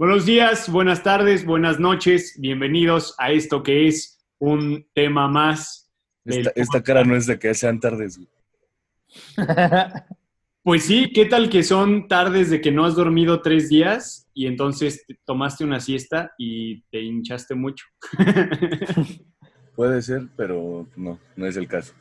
Buenos días, buenas tardes, buenas noches. Bienvenidos a esto que es un tema más. Esta, esta cara no es de que sean tardes. Pues sí, ¿qué tal que son tardes de que no has dormido tres días y entonces te tomaste una siesta y te hinchaste mucho? Puede ser, pero no, no es el caso.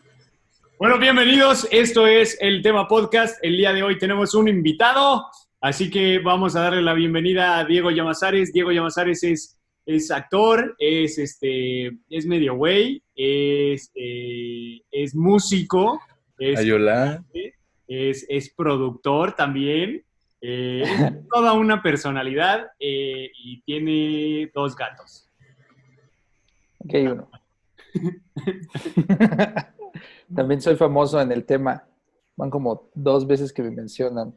Bueno, bienvenidos. Esto es el tema podcast. El día de hoy tenemos un invitado, así que vamos a darle la bienvenida a Diego Llamazares. Diego Llamazares es, es actor, es, este, es medio güey, es, eh, es músico, es, Ayola, es, es productor también, eh, es toda una personalidad eh, y tiene dos gatos. Aquí hay uno. También soy famoso en el tema. Van como dos veces que me mencionan.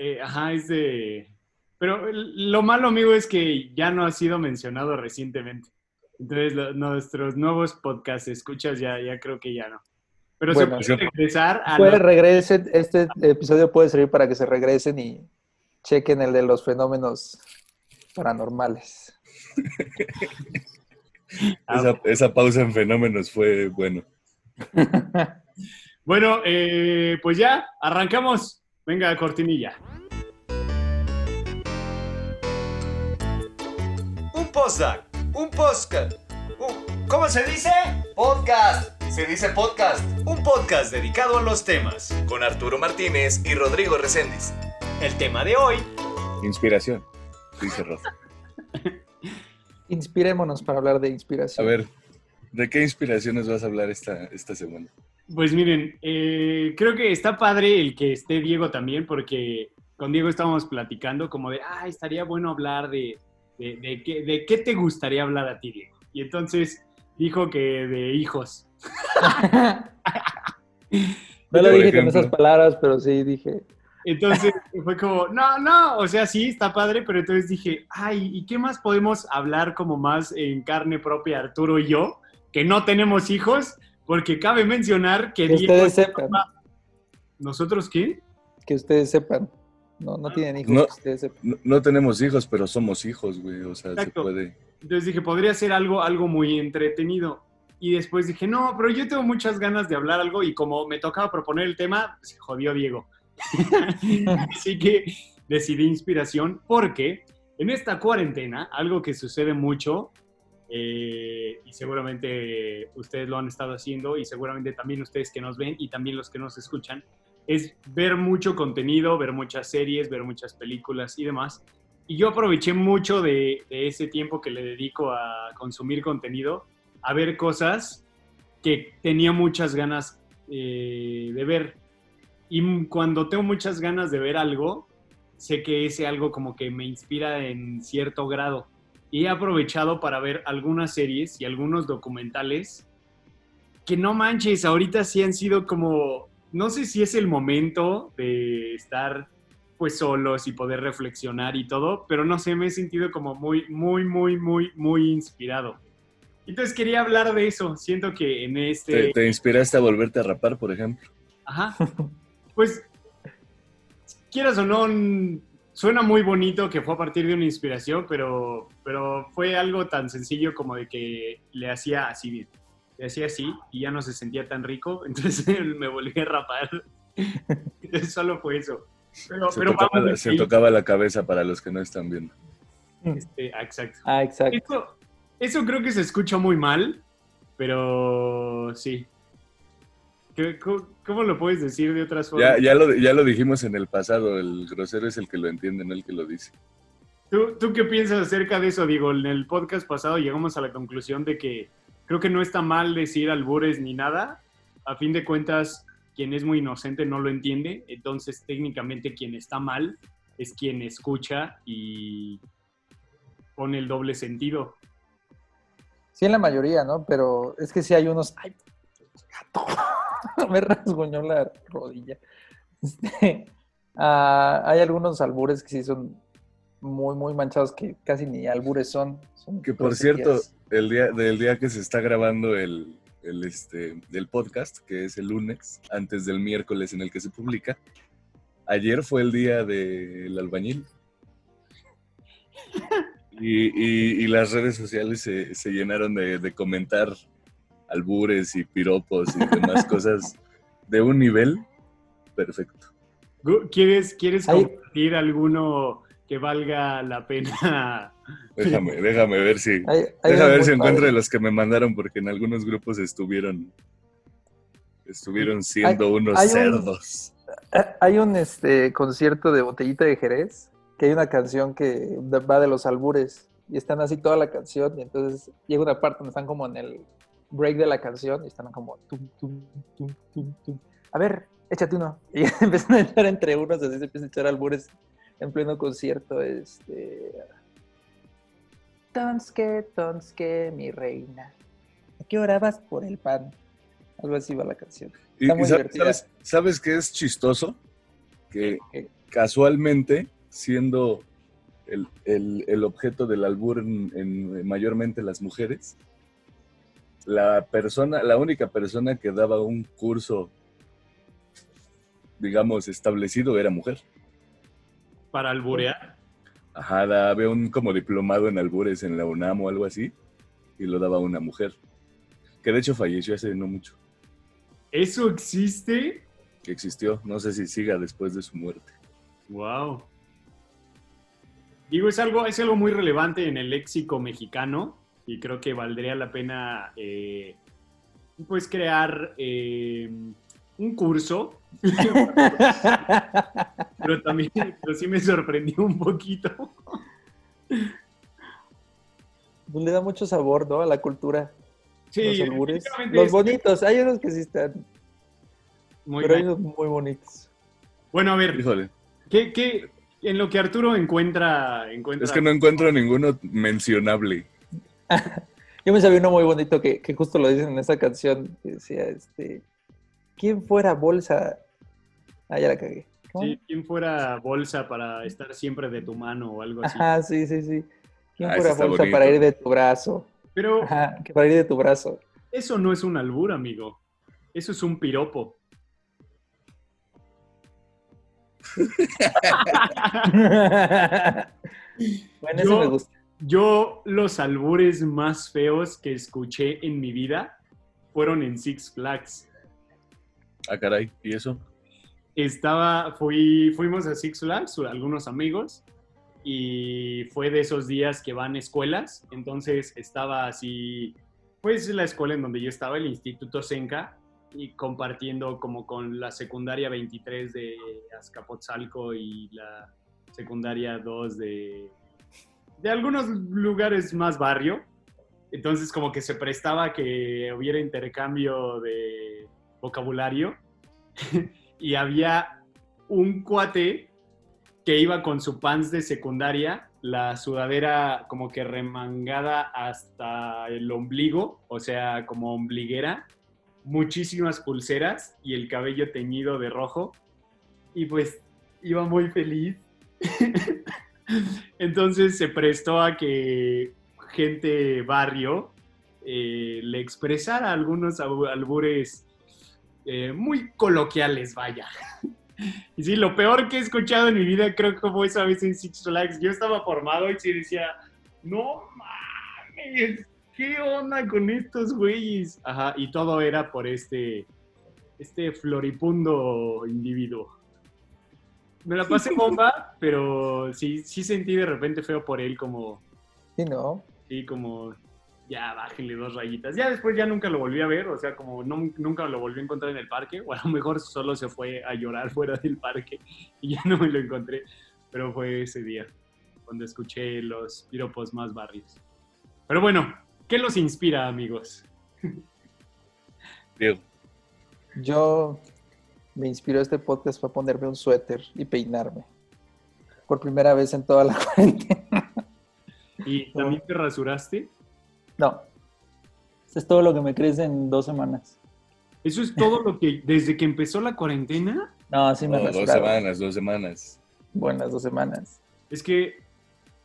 Eh, ajá, es de... Pero lo malo, amigo, es que ya no ha sido mencionado recientemente. Entonces, lo- nuestros nuevos podcasts escuchas ya, ya creo que ya no. Pero Bueno. se puede regresar a... Puede regresen, este episodio puede servir para que se regresen y chequen el de los fenómenos paranormales. Ah, esa, esa pausa en fenómenos fue bueno. Bueno, eh, pues ya, arrancamos. Venga, cortinilla. Un postdoc, un podcast. un- ¿Cómo se dice? Podcast. Se dice podcast. Un podcast dedicado a los temas. Con Arturo Martínez y Rodrigo Reséndiz. El tema de hoy. Inspiración, dice Rosa. Inspirémonos para hablar de A inspiración. ver, ¿de qué inspiraciones vas a hablar esta, esta semana? Pues miren, eh, creo que está padre el que esté Diego también, porque con Diego estábamos platicando como de, ah, estaría bueno hablar de, de, de qué, de qué te gustaría hablar a ti, Diego. Y entonces dijo que de hijos. no lo dije con esas palabras, pero sí dije. Entonces fue como, no, no, o sea, sí, está padre, pero entonces dije, ay, ¿y qué más podemos hablar como más en carne propia Arturo y yo, que no tenemos hijos? Porque cabe mencionar que Que Diego... ustedes sepan. ¿Nosotros qué? Que ustedes sepan. No, no tienen hijos, No. que ustedes sepan. No, no tenemos hijos, pero somos hijos, güey. O sea, Exacto. se puede. Entonces dije, podría ser algo, algo muy entretenido. Y después dije, no, pero yo tengo muchas ganas de hablar algo y como me tocaba proponer el tema, se jodió Diego. Así que decidí inspiración porque en esta cuarentena, algo que sucede mucho, eh, y seguramente ustedes lo han estado haciendo y seguramente también ustedes que nos ven y también los que nos escuchan, es ver mucho contenido, ver muchas series, ver muchas películas y demás. Y yo aproveché mucho de, ese tiempo que le dedico a consumir contenido, a ver cosas que tenía muchas ganas eh, de ver. Y cuando tengo muchas ganas de ver algo, sé que ese algo como que me inspira en cierto grado. Y he aprovechado para ver algunas series y algunos documentales que no manches, ahorita sí han sido como, no sé si es el momento de estar pues solos y poder reflexionar y todo, pero no sé, me he sentido como muy, muy, muy, muy, muy inspirado. Entonces quería hablar de eso. Siento que en este... ¿Te, te inspiraste a volverte a rapar, por ejemplo? Ajá. Pues, quieras o no, suena muy bonito que fue a partir de una inspiración, pero, pero fue algo tan sencillo como de que le hacía así, le hacía así y ya no se sentía tan rico, entonces me volví a rapar. Entonces solo fue eso. Pero, Se, pero tocaba, vamos, la- se tocaba la cabeza para los que no están viendo. este, ah, exacto. Ah, exacto. Eso, eso creo que se escucha muy mal, pero sí. ¿Qué- ¿Cómo, cómo lo puedes decir de otras formas? Ya, ya, lo, ya lo dijimos en el pasado, el grosero es el que lo entiende, no el que lo dice. ¿Tú, ¿Tú qué piensas acerca de eso, Diego? En el podcast pasado llegamos a la conclusión de que creo que no está mal decir albures ni nada. A fin de cuentas, quien es muy inocente no lo entiende. Entonces, técnicamente, quien está mal es quien escucha y pone el doble sentido. Sí, en la mayoría, ¿no? Pero es que sí hay unos. ¡Ay! gato! Me rasguñó la rodilla. Este, ah, hay algunos albures que sí son muy, muy manchados, que casi ni albures son. son Que por cierto, el día, del día que se está grabando el, el, este, del podcast, que es el lunes, antes del miércoles en el que se publica, ayer fue el día del albañil. Y, y- y las redes sociales se, se llenaron de, de comentar albures y piropos y demás cosas de un nivel perfecto. ¿Quieres, quieres Hay- compartir alguno que valga la pena? Déjame, déjame ver si, Hay- hay déjame ver si encuentro de los que me mandaron porque en algunos grupos estuvieron estuvieron siendo unos hay cerdos. Ah, Hay un este, concierto de Botellita de Jerez, que hay una canción que va de los albures, y están así toda la canción, y entonces llega una parte donde están como en el break de la canción, y están como... tum, tum, tum, tum, tum. A ver, échate uno. Y empiezan a echar entre unos, así se empiezan a echar albures en pleno concierto. Este... Tonske, Tonske, mi reina. ¿A qué hora vas por el pan? Algo así va la canción. Y, Está muy sabes, divertida. sabes- sabes qué es chistoso? Que casualmente, siendo el, el- el objeto del albur en, en mayormente las mujeres, la persona, la única persona que daba un curso, digamos, establecido era mujer. Para alburear. Ajá, da- había un como diplomado en albures en la UNAM o algo así, y lo daba una mujer, que de hecho falleció hace no mucho, ¿Eso existe? que existió, no sé si siga después de su muerte. Wow. Digo, es algo, es algo muy relevante en el léxico mexicano y creo que valdría la pena eh, pues crear eh, un curso, pero también pero sí me sorprendió un poquito. Pues le da mucho sabor, ¿no? A la cultura. Sí, los albures. Los es bonitos, hay unos que sí están, muy pero hay unos muy bonitos. Bueno, a ver, Híjole, ¿qué, qué, en lo que Arturo encuentra, encuentra es que no encuentro ninguno mencionable. Yo me sabía uno muy bonito que, que justo lo dicen en esa canción, que decía, este, ¿quién fuera bolsa? Ah, ya la cagué. ¿Cómo? Sí, ¿Quién fuera bolsa para estar siempre de tu mano o algo así? Ajá, sí, sí, sí. ¿Quién Ah, fuera bolsa bonito. para ir de tu brazo? Pero Ajá, que para ir de tu brazo. eso no es un albur, amigo. Eso es un piropo. bueno, eso me gusta. Yo los albures más feos que escuché en mi vida fueron en Six Flags. Ah, caray, ¿y eso? Estaba, fui, fuimos a Six Flags, algunos amigos, y fue de esos días que van escuelas. Entonces estaba así, pues la escuela en donde yo estaba, el Instituto Senca, y compartiendo como con la secundaria 23 de Azcapotzalco y la secundaria 2 de, de algunos lugares más barrio. Entonces como que se prestaba que hubiera intercambio de vocabulario y había un cuate que iba con su pants de secundaria, la sudadera como que remangada hasta el ombligo, o sea, como ombliguera, muchísimas pulseras y el cabello teñido de rojo. Y pues iba muy feliz. Entonces se prestó a que gente barrio eh, le expresara algunos albures eh, muy coloquiales, vaya. Y sí, lo peor que he escuchado en mi vida creo que fue esa vez en Six Flags. Yo estaba formado y sí decía, no mames, ¿qué onda con estos güeyes? Ajá, y todo era por este, este floripundo individuo. Me la pasé bomba, pero sí, sí sentí de repente feo por él como, Sí, ¿no? sí, como, ya bájenle dos rayitas. Ya después ya nunca lo volví a ver, o sea, como no- nunca lo volví a encontrar en el parque, o a lo mejor solo se fue a llorar fuera del parque y ya no me lo encontré, pero fue ese día cuando escuché los piropos más barrios. Pero bueno, ¿qué los inspira, amigos? Diego. Yo me inspiró este podcast para ponerme un suéter y peinarme. Por primera vez en toda la cuarentena. ¿Y también te rasuraste? No. Eso es todo lo que me crece en dos semanas. ¿Eso es todo lo que, desde que empezó la cuarentena? No, sí me Oh, dos semanas, dos semanas. Buenas dos semanas. Es que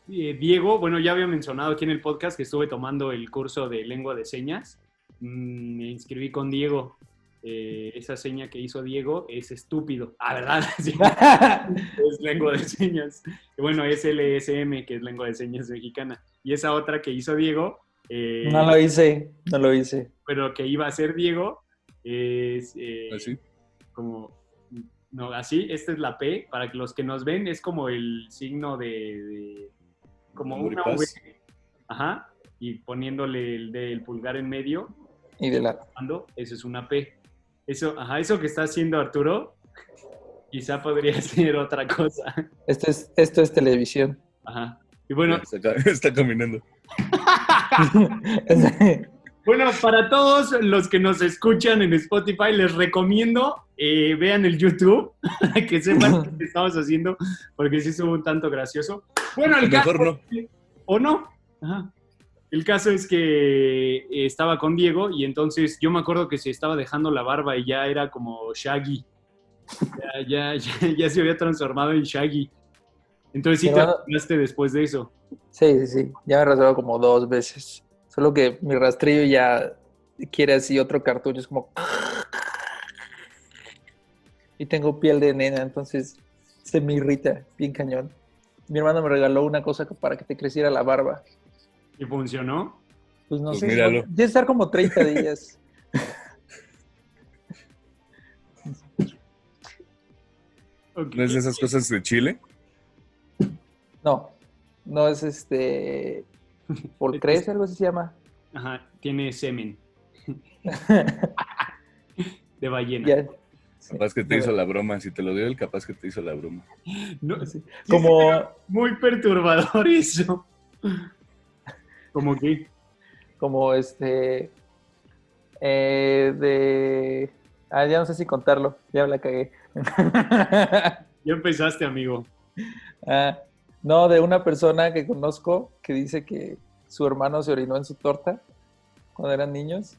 eh, Diego, bueno, ya había mencionado aquí en el podcast que estuve tomando el curso de lengua de señas. Mm, me inscribí con Diego eh, esa seña que hizo Diego es estúpido. Ah, ¿verdad? Sí, es lengua de señas. Bueno, es LSM, que es lengua de señas mexicana. Y esa otra que hizo Diego, eh, no lo hice, no lo hice. pero que iba a ser Diego, es eh, Así. como, no, así, esta es la P, para que los que nos ven es como el signo de, de- como una V, ajá, y poniéndole el del pulgar en medio, Y de la... eso es una P. Eso, ajá, eso que está haciendo Arturo, quizá podría ser otra cosa. Esto es, esto es televisión. Ajá. Y bueno, Está, está caminando. Bueno, para todos los que nos escuchan en Spotify, les recomiendo eh, vean el YouTube, para que sepan que estamos haciendo, porque sí estuvo un tanto gracioso. Bueno, el caso, Mejor no. o no. Ajá. El caso es que eh, estaba con Diego y entonces yo me acuerdo que se estaba dejando la barba y ya era como Shaggy. Ya, ya, ya, ya se había transformado en Shaggy. Entonces sí te arreglaste después de eso. Sí, sí, sí. Ya me rasurado como dos veces. Solo que mi rastrillo ya quiere así otro cartucho. Es como... Y tengo piel de nena, entonces se me irrita bien cañón. Mi hermano me regaló una cosa para que te creciera la barba. ¿Y funcionó? Pues no Pues sé, míralo. debe estar como 30 días. Ok. ¿No es de esas cosas de Chile? No, no es este... Por crece, algo así se llama. Ajá, tiene semen. de ballena. Ya, sí. Capaz que te hizo la broma. Si te lo dio él, capaz que te hizo la broma. No, Sí. sí, Como, muy perturbador eso. Como que, como este eh, de ah, ya no sé si contarlo, ya la cagué. ya empezaste, amigo. Ah, no, de una persona que conozco que dice que su hermano se orinó en su torta cuando eran niños,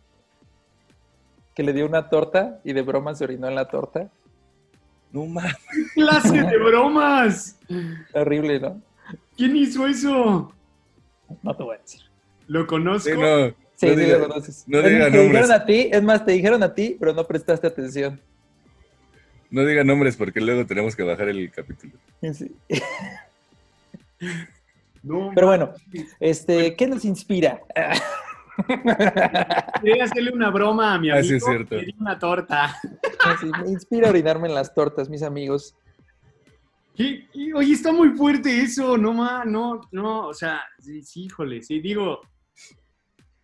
que le dio una torta y de broma se orinó en la torta. No mames. ¡Clase de bromas! Horrible, ¿no? ¿Quién hizo eso? No te voy a decir. ¿Lo conozco? Sí, no, Sí, no sí diga- lo conoces. no diga te nombres. dijeron a ti, es más, te dijeron a ti, pero no prestaste atención. no diga nombres porque luego tenemos que bajar el capítulo. Sí. No, Pero bueno, este, ¿qué nos inspira? quería hacerle una broma a mi Ah, amigo. sí, es cierto. Le di una torta. Me inspira a orinarme en las tortas, mis amigos. Oye, está muy fuerte eso. No, ma, no, no. O sea, sí, sí, híjole. Sí, digo.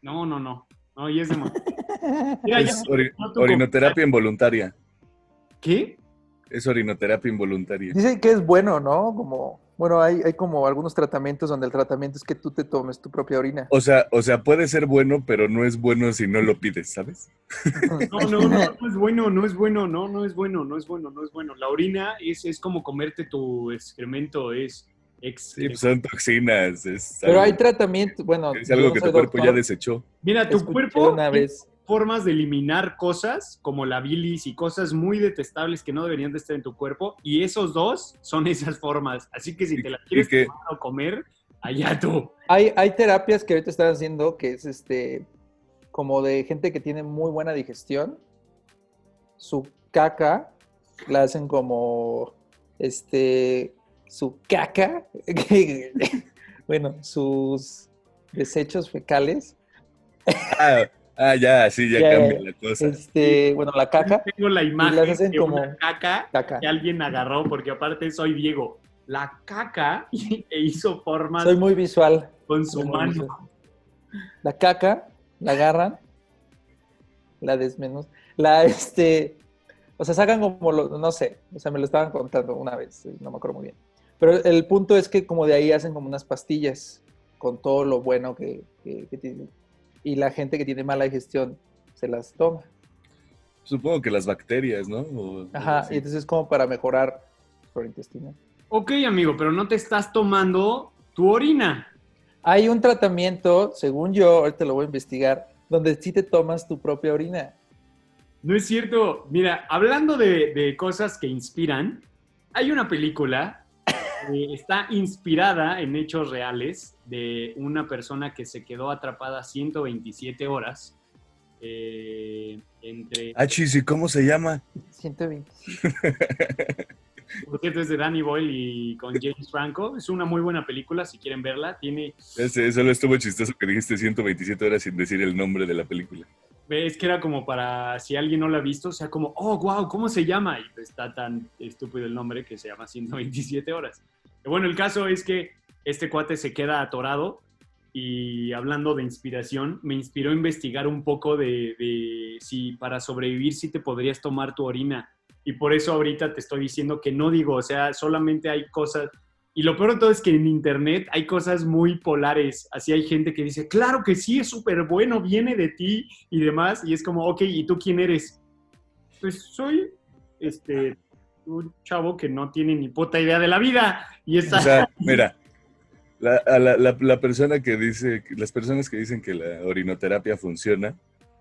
No, no, no. No, y es. Mira, ya Es ori- orinoterapia involuntaria. ¿Qué? Es orinoterapia involuntaria. Dicen que es bueno, ¿no? Como, bueno, hay, hay como algunos tratamientos donde el tratamiento es que tú te tomes tu propia orina. O sea, o sea, puede ser bueno, pero no es bueno si no lo pides, ¿sabes? No, no, no, no es bueno, no es bueno, no, no es bueno, no es bueno, no es bueno. La orina es, es como comerte tu excremento, es ex. Sí, son toxinas. Es Pero algo, hay tratamiento, bueno, es algo que tu cuerpo ya desechó. Mira, tu escuché cuerpo una vez. Formas de eliminar cosas como la bilis y cosas muy detestables que no deberían de estar en tu cuerpo y esos dos son esas formas. Así que si te la y quieres que- tomar o comer, allá tú. Hay, hay terapias que ahorita están haciendo que es este como de gente que tiene muy buena digestión. Su caca la hacen como este su caca, bueno, sus desechos fecales. Ah, ah, ya, sí, ya Ya, cambia la cosa. Este, bueno, la caca, Tengo la imagen de como- una caca caca. que alguien agarró, porque aparte soy Diego. La caca e hizo formas Soy muy visual. con su mano. visual. La caca, la agarran, la desmenuzan, la este, o sea, sacan como, lo- no sé, o sea, me lo estaban contando una vez, no me acuerdo muy bien. Pero el punto es que como de ahí hacen como unas pastillas con todo lo bueno que, que, que tiene. Y la gente que tiene mala digestión se las toma. Supongo que las bacterias, ¿no? O- Ajá, y entonces es como para mejorar el intestino. Ok, amigo, pero no te estás tomando tu orina. Hay un tratamiento, según yo, ahorita lo voy a investigar, donde sí te tomas tu propia orina. No es cierto. Mira, hablando de, de cosas que inspiran, hay una película que está inspirada en hechos reales de una persona que se quedó atrapada 127 horas eh, entre... Ah, ¿y cómo se llama? 120. Por cierto, es de Danny Boyle y con James Franco. Es una muy buena película, si quieren verla. Tiene... Ese, solo estuvo chistoso que dijiste 127 horas sin decir el nombre de la película. Es que era como para, si alguien no la ha visto, sea como, oh, wow, ¿cómo se llama? Y está tan estúpido el nombre que se llama 127 horas. Bueno, el caso es que este cuate se queda atorado y hablando de inspiración, me inspiró a investigar un poco de, de si para sobrevivir si te podrías tomar tu orina. Y por eso ahorita te estoy diciendo que no digo, o sea, solamente hay cosas, y lo peor de todo es que en internet hay cosas muy polares. Así hay gente que dice, claro que sí, es súper bueno, viene de ti y demás. Y es como, ok, ¿y tú quién eres? Pues soy este, un chavo que no tiene ni puta idea de la vida. Y está... O sea, mira, la, a la, la- la persona que dice, las personas que dicen que la orinoterapia funciona,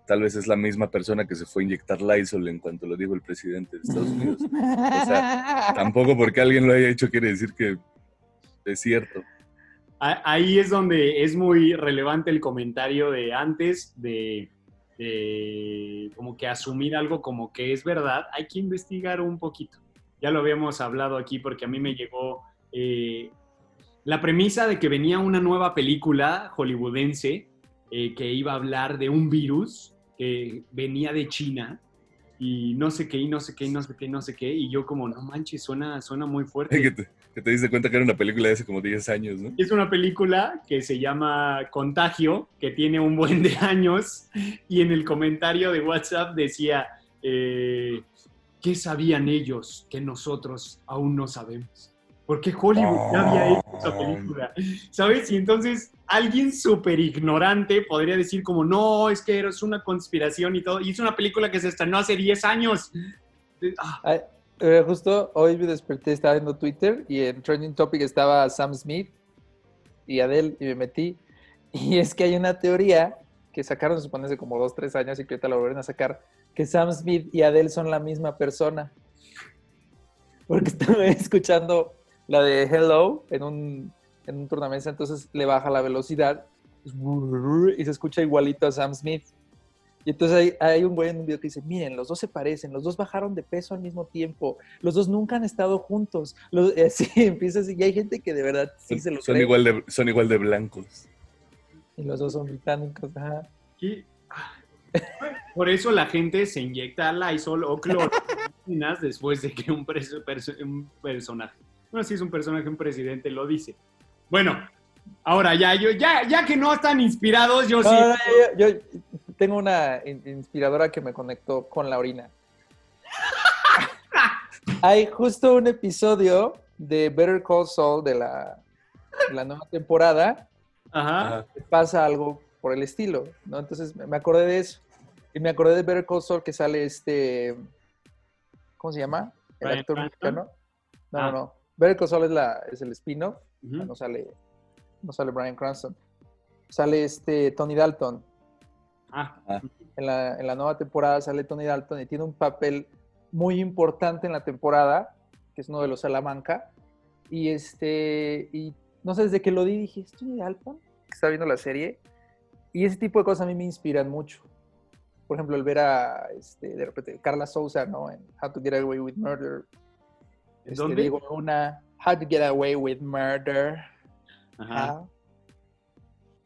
tal vez es la misma persona que se fue a inyectar Lysol en cuanto lo dijo el presidente de Estados Unidos. sea, Tampoco porque alguien lo haya hecho quiere decir que es cierto. A- Ahí es donde es muy relevante el comentario de antes de, de como que asumir algo como que es verdad. Hay que investigar un poquito. Ya lo habíamos hablado aquí porque a mí me llegó eh, la premisa de que venía una nueva película hollywoodense eh, que iba a hablar de un virus que venía de China y no sé qué, y no sé qué, y no sé qué, y no sé qué. Y yo como, no manches, suena, suena muy fuerte. Que te, que te diste cuenta que era una película de hace como 10 años, ¿no? Es una película que se llama Contagio, que tiene un buen de años, y en el comentario de WhatsApp decía, eh, ¿qué sabían ellos que nosotros aún no sabemos? Porque Hollywood ya había hecho esa película, ¿sabes? Y entonces alguien súper ignorante podría decir como, no, es que es una conspiración y todo, y es una película que se estrenó hace 10 años. Ah, Ay, eh, justo hoy me desperté, estaba viendo Twitter y en Trending Topic estaba Sam Smith y Adele y me metí. Y es que hay una teoría que sacaron, se supone, hace como dos, tres años y que ahorita la volvieron a sacar, que Sam Smith y Adele son la misma persona. Porque estaba escuchando la de Hello en un, en un tornamesa, entonces le baja la velocidad y se escucha igualito a Sam Smith. Y entonces hay, hay un güey en un video que dice, miren, los dos se parecen, los dos bajaron de peso al mismo tiempo, los dos nunca han estado juntos. Los, así empieza así, y hay gente que de verdad sí se lo son, cree. igual de, son igual de blancos. Y los dos son británicos. ajá. ¿Qué? Por eso la gente se inyecta Lysol o cloroquinas después de que un, preso- perso- un personaje, bueno, si es un personaje, un presidente lo dice. Bueno, ahora ya, yo, ya, ya que no están inspirados, yo sí. No, yo, yo tengo una in- inspiradora que me conectó con la orina. Hay justo un episodio de Better Call Saul de la, de la nueva temporada Ajá. Pasa algo por el estilo, ¿no? Entonces me acordé de eso. Y me acordé de Better Call Saul que sale este, ¿cómo se llama? El actor Cranston. mexicano. No, Ah. no, no. Better Call Saul es, la, es el spin-off. No sale, no sale Brian Cranston. Sale este Tony Dalton. Ah, En la, en la nueva temporada sale Tony Dalton y tiene un papel muy importante en la temporada, que es uno de los Salamanca. Y este, y no sé, desde que lo di dije, ¿es Tony Dalton? Que está viendo la serie. Y ese tipo de cosas a mí me inspiran mucho. Por ejemplo, el ver a, este, de repente, Carla Souza, ¿no? En How to Get Away with Murder. ¿En Este, dónde? Diego Luna, How to Get Away with Murder. ajá. Ajá.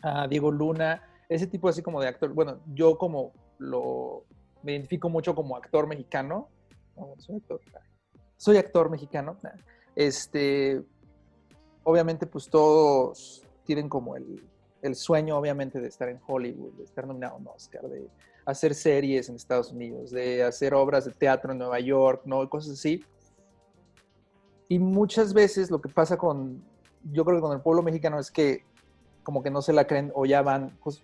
Ah, Diego Luna, ese tipo así como de actor. Bueno, yo como lo me identifico mucho como actor mexicano. No, soy actor. Soy actor mexicano. Este, obviamente, pues todos tienen como el, el sueño, obviamente, de estar en Hollywood, de estar nominado a un Oscar, de hacer series en Estados Unidos, de hacer obras de teatro en Nueva York, ¿no? Cosas así. Y muchas veces lo que pasa con, yo creo que con el pueblo mexicano es que como que no se la creen o ya van, pues,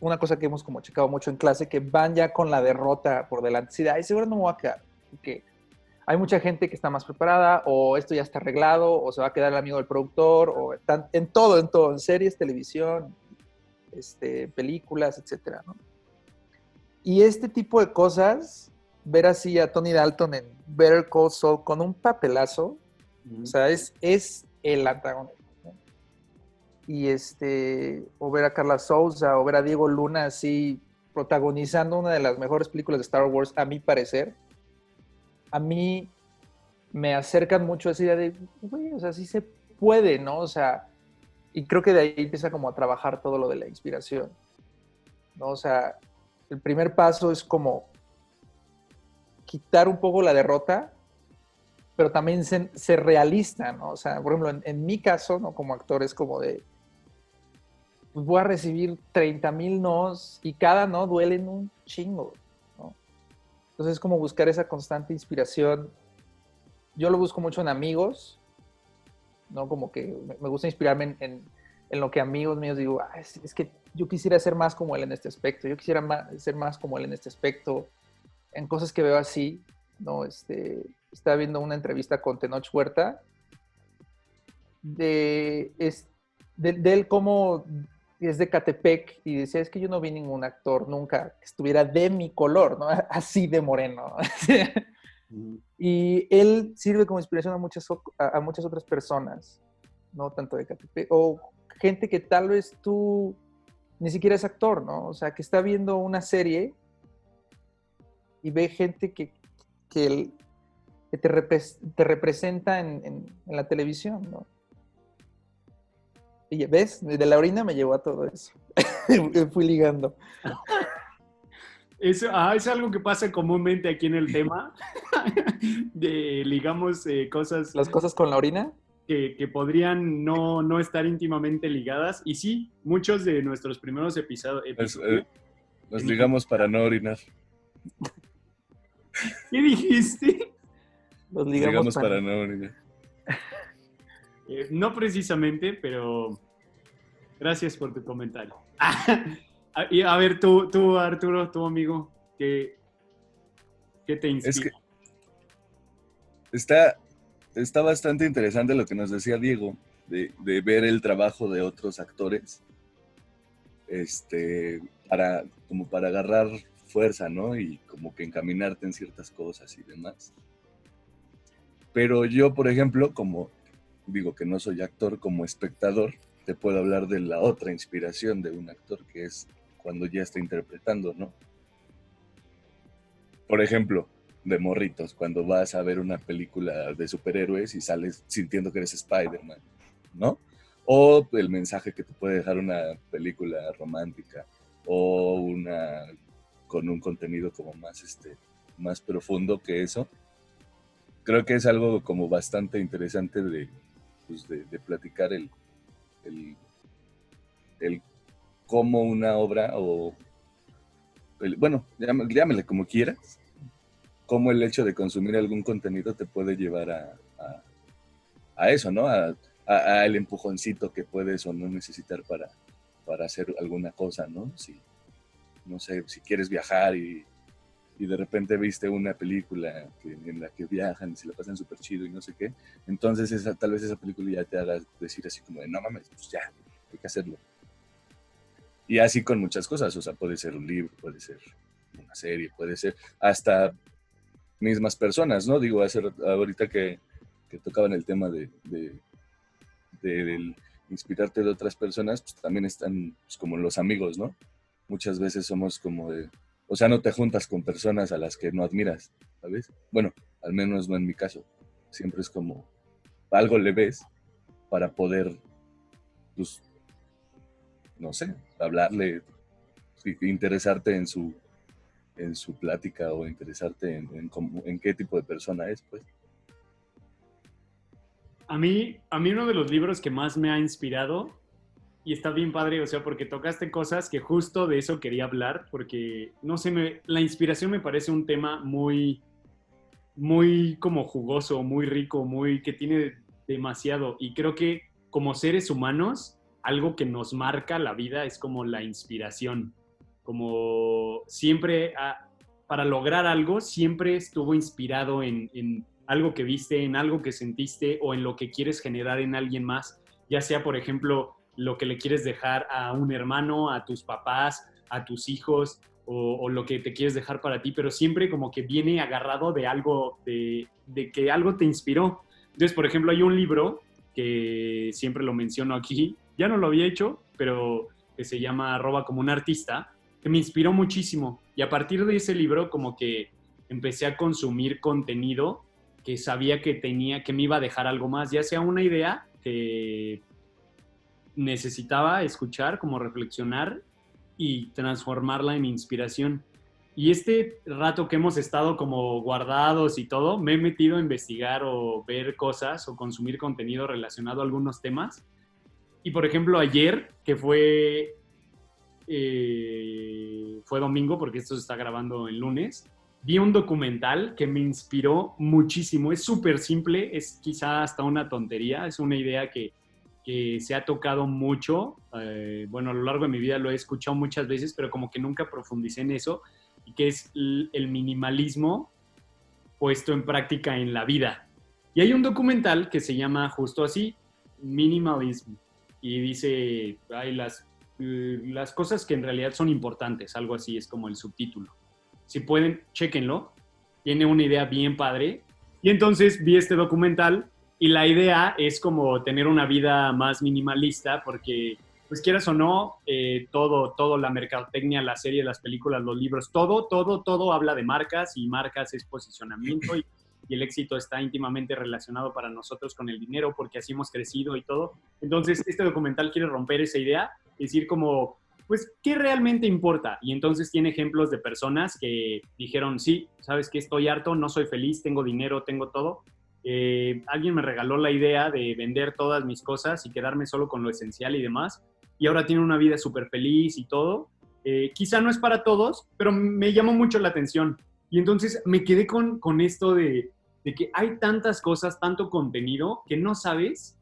una cosa que hemos como checado mucho en clase, que van ya con la derrota por delante. Sí, ay, seguro no me voy a quedar. Porque hay mucha gente que está más preparada o esto ya está arreglado o se va a quedar el amigo del productor o tan- en todo, en todo, en series, televisión, este, películas, etcétera, ¿no? Y este tipo de cosas, ver así a Tony Dalton en Better Call Saul con un papelazo, o sea, es, es el antagonista. ¿no? Y este, o ver a Carla Souza, o ver a Diego Luna así, protagonizando una de las mejores películas de Star Wars, a mi parecer, a mí me acercan mucho a esa idea de, güey, o sea, sí se puede, ¿no? O sea, y creo que de ahí empieza como a trabajar todo lo de la inspiración, ¿no? O sea, el primer paso es como quitar un poco la derrota, pero también ser, realista, ¿no? O sea, por ejemplo, en, en mi caso, ¿no? Como actor es como de, pues voy a recibir 30 mil nos y cada no duele en un chingo. Entonces es como buscar esa constante inspiración. Yo lo busco mucho en amigos, ¿no? Como que me gusta inspirarme en, en, lo que amigos míos digo, ah, es, que yo quisiera ser más como él en este aspecto, yo quisiera ser más como él en este aspecto, en cosas que veo así, ¿no? Este, estaba viendo una entrevista con Tenoch Huerta de, es, de, cómo es de Catepec y decía, es que yo no vi ningún actor nunca que estuviera de mi color, ¿no? Así de moreno. y él sirve como inspiración a muchas, a muchas otras personas, no tanto de Catepec, o gente que tal vez tú ni siquiera es actor, ¿no? O sea, que está viendo una serie y ve gente que, que, te, te, representa en, en la televisión, ¿no? Y ves, de la orina me llevó a todo eso. Fui ligando. Eso ah, es algo que pasa comúnmente aquí en el tema. de ligamos eh, cosas. ¿Las cosas con la orina? Que, que podrían no, no, estar íntimamente ligadas. Y sí, muchos de nuestros primeros episodios. Eh, nos ligamos para no orinar. ¿Qué dijiste? Nos ligamos, para no orinar. Eh, no precisamente, pero gracias por tu comentario. y a ver, tú, tú, Arturo, tu amigo, ¿qué, qué te inspira? está, está bastante interesante lo que nos decía Diego, de, de ver el trabajo de otros actores, este, para, como para agarrar fuerza, ¿no? Y como que encaminarte en ciertas cosas y demás. Pero yo, por ejemplo, como digo que no soy actor, como espectador, te puedo hablar de la otra inspiración de un actor, que es cuando ya está interpretando, ¿no? Por ejemplo, de morritos, cuando vas a ver una película de superhéroes y sales sintiendo que eres Spider-Man, ¿no? O el mensaje que te puede dejar una película romántica o una con un contenido como más este más profundo que eso. Creo que es algo como bastante interesante de, pues, de, platicar el, el, cómo una obra o, bueno, llámele, como quieras, cómo el hecho de consumir algún contenido te puede llevar a, a, eso, ¿no? A, el empujoncito que puedes o no necesitar para, para hacer alguna cosa, ¿no? Si, no sé, si quieres viajar y y de repente viste una película en la que viajan y se la pasan súper chido y no sé qué, entonces esa, tal vez esa película ya te haga decir así como de, no mames, pues ya, hay que hacerlo. Y así con muchas cosas, o sea, puede ser un libro, puede ser una serie, puede ser hasta mismas personas, ¿no? Digo, hacer, ahorita que, que tocaban el tema de, de, de, inspirarte de otras personas, pues también están pues, como los amigos, ¿no? Muchas veces somos como de, o sea, no te juntas con personas a las que no admiras, ¿sabes? Bueno, al menos no en mi caso. Siempre es como algo le ves para poder, pues, no sé, hablarle, interesarte en su, en su plática o interesarte en, en, qué tipo de persona es, pues. A mí, a mí uno de los libros que más me ha inspirado y está bien padre, o sea, porque tocaste cosas que justo de eso quería hablar, porque, no sé, me, la inspiración me parece un tema muy, muy como jugoso, muy rico, muy, que tiene demasiado. Y creo que como seres humanos, algo que nos marca la vida es como la inspiración. Como siempre, para lograr algo, siempre estuvo inspirado en, en algo que viste, en algo que sentiste o en lo que quieres generar en alguien más. Ya sea, por ejemplo, lo que le quieres dejar a un hermano, a tus papás, a tus hijos o, lo que te quieres dejar para ti, pero siempre como que viene agarrado de algo, de, que algo te inspiró. Entonces, por ejemplo, hay un libro que siempre lo menciono aquí, ya no lo había hecho, pero que se llama Roba como un artista, que me inspiró muchísimo. Y a partir de ese libro como que empecé a consumir contenido que sabía que tenía, que me iba a dejar algo más, ya sea una idea que necesitaba escuchar, como reflexionar y transformarla en inspiración. Y este rato que hemos estado como guardados y todo, me he metido a investigar o ver cosas o consumir contenido relacionado a algunos temas. Y por ejemplo, ayer, que fue, eh, fue domingo, porque esto se está grabando el lunes, vi un documental que me inspiró muchísimo. Es súper simple, es quizá hasta una tontería, es una idea que, que se ha tocado mucho. Eh, bueno, a lo largo de mi vida lo he escuchado muchas veces, pero como que nunca profundicé en eso y que es el minimalismo puesto en práctica en la vida. Y hay un documental que se llama justo así, Minimalism, y dice, hay las, las cosas que en realidad son importantes, algo así es como el subtítulo. Si pueden, chéquenlo, tiene una idea bien padre. Y entonces vi este documental y la idea es como tener una vida más minimalista porque pues quieras o no, eh, todo, todo, la mercadotecnia, la serie, las películas, los libros, todo, todo, todo habla de marcas y marcas es posicionamiento y, el éxito está íntimamente relacionado para nosotros con el dinero porque así hemos crecido y todo. Entonces, este documental quiere romper esa idea, decir como, pues, ¿qué realmente importa? Y entonces tiene ejemplos de personas que dijeron, sí, sabes que estoy harto, no soy feliz, tengo dinero, tengo todo. Eh, alguien me regaló la idea de vender todas mis cosas y quedarme solo con lo esencial y demás y ahora tiene una vida súper feliz y todo. Eh, quizá no es para todos, pero me llamó mucho la atención. Y entonces me quedé con, con esto de, de que hay tantas cosas, tanto contenido, que no sabes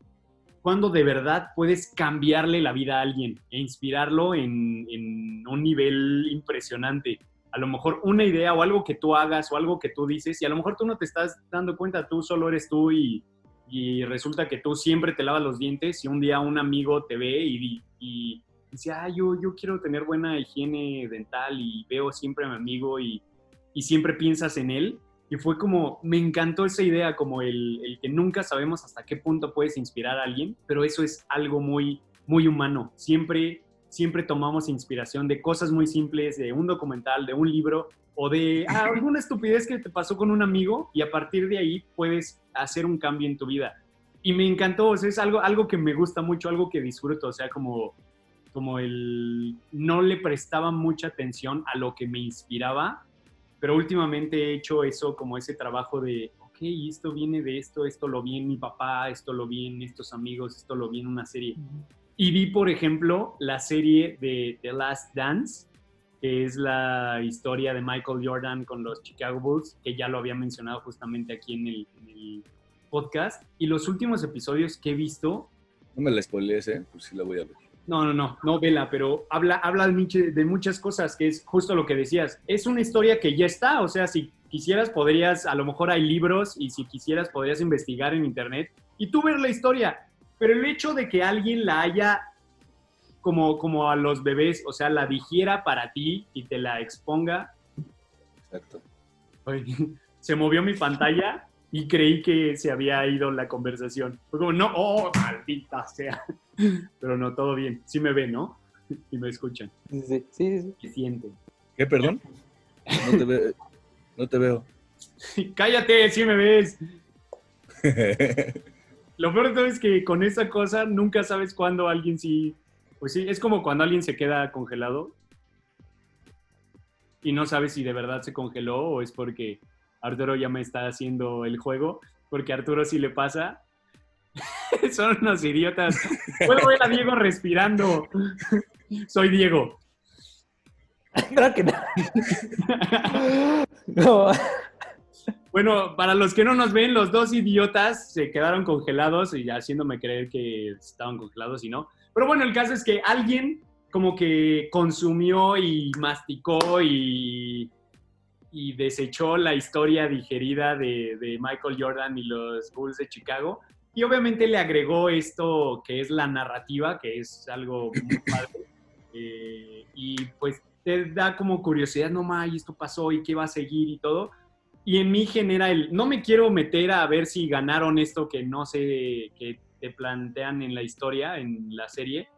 cuándo de verdad puedes cambiarle la vida a alguien e inspirarlo en, en, un nivel impresionante. A lo mejor una idea o algo que tú hagas o algo que tú dices y a lo mejor tú no te estás dando cuenta, tú solo eres tú y, y resulta que tú siempre te lavas los dientes y un día un amigo te ve y, y dice, ah, yo, yo quiero tener buena higiene dental y veo siempre a mi amigo y, y siempre piensas en él. Y fue como, me encantó esa idea, como el, el, que nunca sabemos hasta qué punto puedes inspirar a alguien, pero eso es algo muy, muy humano. Siempre, siempre tomamos inspiración de cosas muy simples, de un documental, de un libro o de ah, alguna estupidez que te pasó con un amigo y a partir de ahí puedes hacer un cambio en tu vida y me encantó, o sea, es algo, algo que me gusta mucho, algo que disfruto, o sea, como, como el, no le prestaba mucha atención a lo que me inspiraba, pero últimamente he hecho eso, como ese trabajo de, ok, esto viene de esto, esto lo vi en mi papá, esto lo vi en estos amigos, esto lo vi en una serie. Y vi, por ejemplo, la serie de The Last Dance, que es la historia de Michael Jordan con los Chicago Bulls, que ya lo había mencionado justamente aquí en el, en el podcast y los últimos episodios que he visto. No me la spoilees, ¿eh? Pues sí la voy a ver. No, no, no, no vela, pero habla, habla de muchas cosas, que es justo lo que decías. Es una historia que ya está, o sea, si quisieras podrías, a lo mejor hay libros y si quisieras podrías investigar en internet y tú ver la historia, pero el hecho de que alguien la haya como, como a los bebés, o sea, la digiera para ti y te la exponga. Exacto. Se movió mi pantalla y creí que se había ido la conversación. Fue como, no, oh, maldita sea. Pero no, todo bien. Sí me ven, ¿no? Y me escuchan. Sí, sí, sí. ¿Qué sienten? ¿Qué, perdón? No te, ve no te veo. Cállate, sí me ves. Lo peor de todo es que con esa cosa nunca sabes cuándo alguien sí... Pues sí, es como cuando alguien se queda congelado y no sabes si de verdad se congeló o es porque Arturo ya me está haciendo el juego, porque a Arturo sí le pasa. Son unos idiotas. Puedo ver a Diego respirando. Soy Diego. Creo que no. no. Bueno, para los que no nos ven, los dos idiotas se quedaron congelados y haciéndome creer que estaban congelados y no. Pero bueno, el caso es que alguien como que consumió y masticó y y desechó la historia digerida de, de, Michael Jordan y los Bulls de Chicago. Y obviamente le agregó esto que es la narrativa, que es algo muy padre. Eh, y pues te da como curiosidad, no más, esto pasó y qué va a seguir y todo. Y en mí genera el, no me quiero meter a ver si ganaron esto que no sé, que te plantean en la historia, en la serie,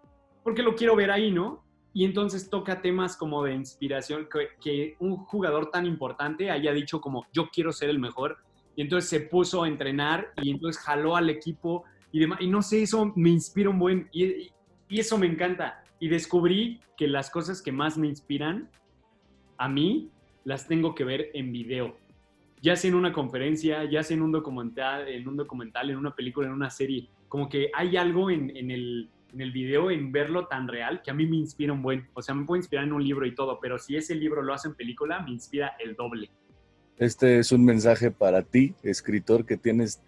porque lo quiero ver ahí, ¿no? y entonces toca temas como de inspiración, que, que un jugador tan importante haya dicho como yo quiero ser el mejor, y entonces se puso a entrenar y entonces jaló al equipo y demás, y no sé, eso me inspira un buen, y, y eso me encanta. Y descubrí que las cosas que más me inspiran a mí las tengo que ver en video. Ya sea en una conferencia, ya sea en un documental, en un documental, en una película, en una serie. Como que hay algo en, en el, en el video, en verlo tan real, que a mí me inspira un buen. O sea, me puede inspirar en un libro y todo, pero si ese libro lo hace en película, me inspira el doble. Este es un mensaje para ti, escritor, que tienes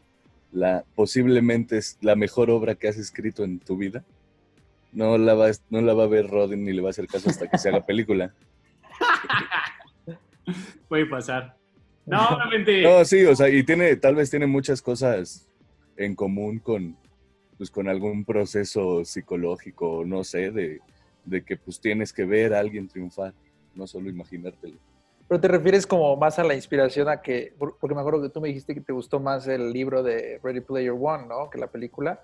la posiblemente es la mejor obra que has escrito en tu vida. No la va, no la va a ver Rodin ni le va a hacer caso hasta que se haga película. Puede pasar. No, obviamente. No, sí, o sea, y tiene, tal vez tiene muchas cosas en común con, pues, con algún proceso psicológico, no sé, de, de que pues tienes que ver a alguien triunfar, no solo imaginártelo. Pero te refieres como más a la inspiración a que, por- porque me acuerdo que tú me dijiste que te gustó más el libro de Ready Player One, ¿no? Que la película.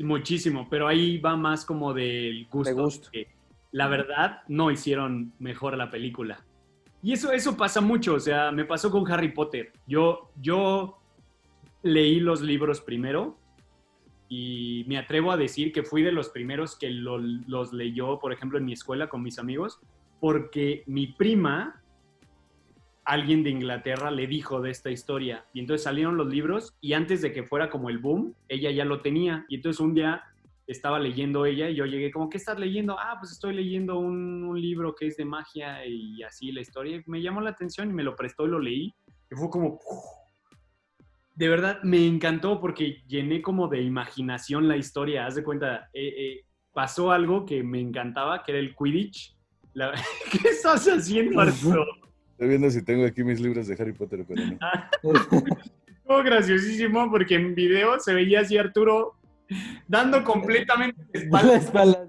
Muchísimo, pero ahí va más como del gusto. De gusto. que la verdad, no hicieron mejor la película. Y eso, eso pasa mucho, o sea, me pasó con Harry Potter. Yo, yo leí los libros primero y me atrevo a decir que fui de los primeros que lo- los leyó, por ejemplo, en mi escuela con mis amigos, porque mi prima, alguien de Inglaterra, le dijo de esta historia. Y entonces salieron los libros y antes de que fuera como el boom, ella ya lo tenía. Y entonces un día estaba leyendo ella y yo llegué como, ¿qué estás leyendo? Ah, pues estoy leyendo un, un libro que es de magia y así la historia. Me llamó la atención y me lo prestó y lo leí. Y fue como, ¡uf! de verdad me encantó porque llené como de imaginación la historia. Haz de cuenta, eh, eh, pasó algo que me encantaba, que era el Quidditch. La- ¿Qué estás haciendo, Arturo? Estoy viendo si tengo aquí mis libros de Harry Potter, pero no. Estuvo graciosísimo porque en video se veía así Arturo dando completamente La espalda.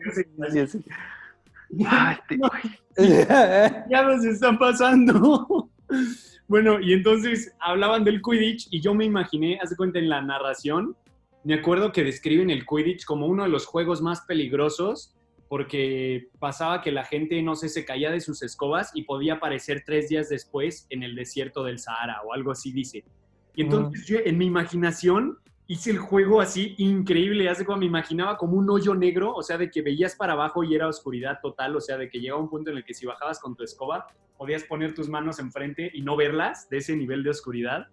Ay, te- ya nos están pasando. Bueno, y entonces hablaban del Quidditch y yo me imaginé, haz de cuenta en la narración, me acuerdo que describen el Quidditch como uno de los juegos más peligrosos porque pasaba que la gente, no sé, se caía de sus escobas y podía aparecer tres días después en el desierto del Sahara o algo así dice. Y entonces yo en mi imaginación hice el juego así increíble, hace como me imaginaba como un hoyo negro, o sea, de que veías para abajo y era oscuridad total, o sea, de que llegaba un punto en el que si bajabas con tu escoba, podías poner tus manos enfrente y no verlas de ese nivel de oscuridad.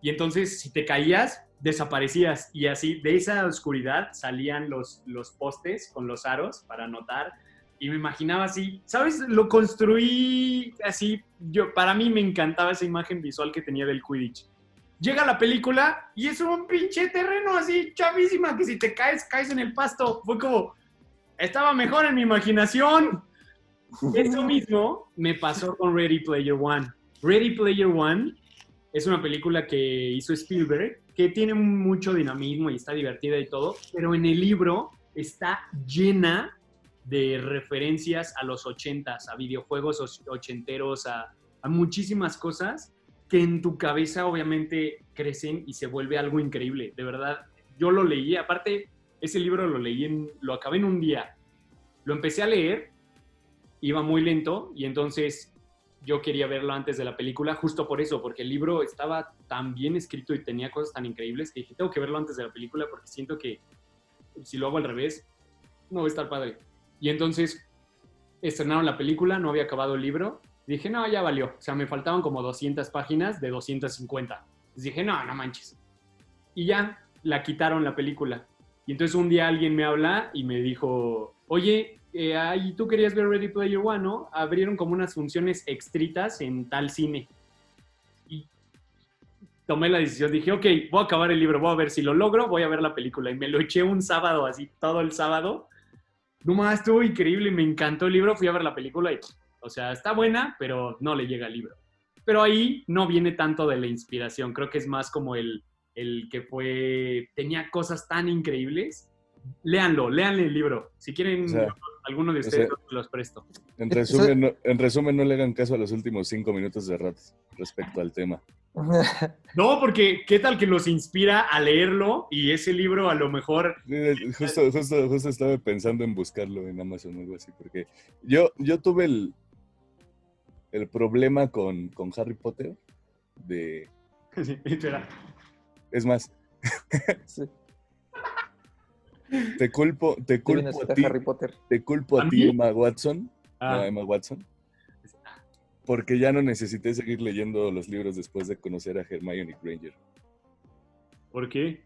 Y entonces, si te caías, desaparecías. Y así, de esa oscuridad salían los, los postes con los aros para anotar. Y me imaginaba así, ¿sabes? Lo construí así. Yo, para mí me encantaba esa imagen visual que tenía del Quidditch. Llega la película y es un pinche terreno así chavísima que si te caes, caes en el pasto. Fue como, estaba mejor en mi imaginación. Eso mismo me pasó con Ready Player One. Ready Player One es una película que hizo Spielberg, que tiene mucho dinamismo y está divertida y todo, pero en el libro está llena de referencias a los ochentas, a videojuegos och- ochenteros, a, a muchísimas cosas que en tu cabeza obviamente crecen y se vuelve algo increíble. De verdad, yo lo leí, aparte, ese libro lo leí, en, lo acabé en un día. Lo empecé a leer, iba muy lento y entonces yo quería verlo antes de la película, justo por eso, porque el libro estaba tan bien escrito y tenía cosas tan increíbles que dije, tengo que verlo antes de la película porque siento que si lo hago al revés, no va a estar padre. Y entonces estrenaron la película, no había acabado el libro, dije, no, ya valió. O sea, me faltaban como 200 páginas de 250. Entonces dije, no, no manches. Y ya, la quitaron la película. Y entonces un día alguien me habla y me dijo, oye, eh, ay, tú querías ver Ready Player One, ¿no? Abrieron como unas funciones extritas en tal cine. Y tomé la decisión, dije, ok, voy a acabar el libro, voy a ver si lo logro, voy a ver la película. Y me lo eché un sábado, así, todo el sábado. No más, estuvo increíble, me encantó el libro, fui a ver la película y, o sea, está buena, pero no le llega al libro. Pero ahí no viene tanto de la inspiración, creo que es más como el, el que fue, tenía cosas tan increíbles. Léanlo, léanle el libro. Si quieren, O sea, alguno de o ustedes sea- los presto. En resumen, no, en resumen, no le hagan caso a los últimos cinco minutos de ratos respecto al tema. No, porque qué tal que los inspira a leerlo y ese libro a lo mejor... Justo, justo, justo estaba pensando en buscarlo en Amazon o algo así, porque yo, yo tuve el, el problema con, con Harry Potter de... Sí, espera. Es más, Sí, te culpo, te culpo a ti, Harry Potter. te culpo ¿A a ti? Emma Watson, Ah, no, Emma Watson, porque ya no necesité seguir leyendo los libros después de conocer a Hermione Granger. ¿Por qué?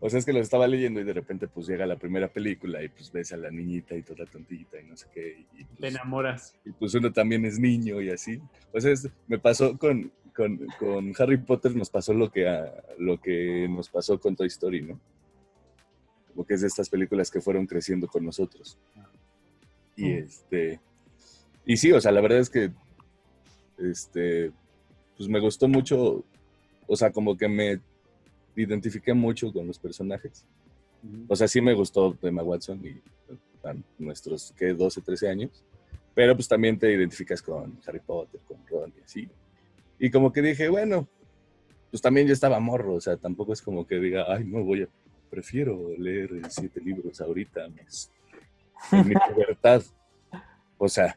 O sea, es que los estaba leyendo y de repente pues llega la primera película y pues ves a la niñita y toda tontita y no sé qué. Y, Te pues, enamoras. y, pues, uno también es niño y así. O sea, es- me pasó con, con, con Harry Potter, nos pasó lo que, a- lo que nos pasó con Toy Story, ¿no? Como que es de estas películas que fueron creciendo con nosotros. Y Mm. este... Y sí, o sea, la verdad es que este, pues me gustó mucho, o sea, como que me identifiqué mucho con los personajes. O sea, sí me gustó Emma Watson y nuestros, ¿qué? 12, 13 años. Pero pues también te identificas con Harry Potter, con Ron y así. Y como que dije, bueno, pues también yo estaba morro, o sea, tampoco es como que diga, ay, no voy a, prefiero leer siete libros ahorita, mis, en mi libertad. O sea,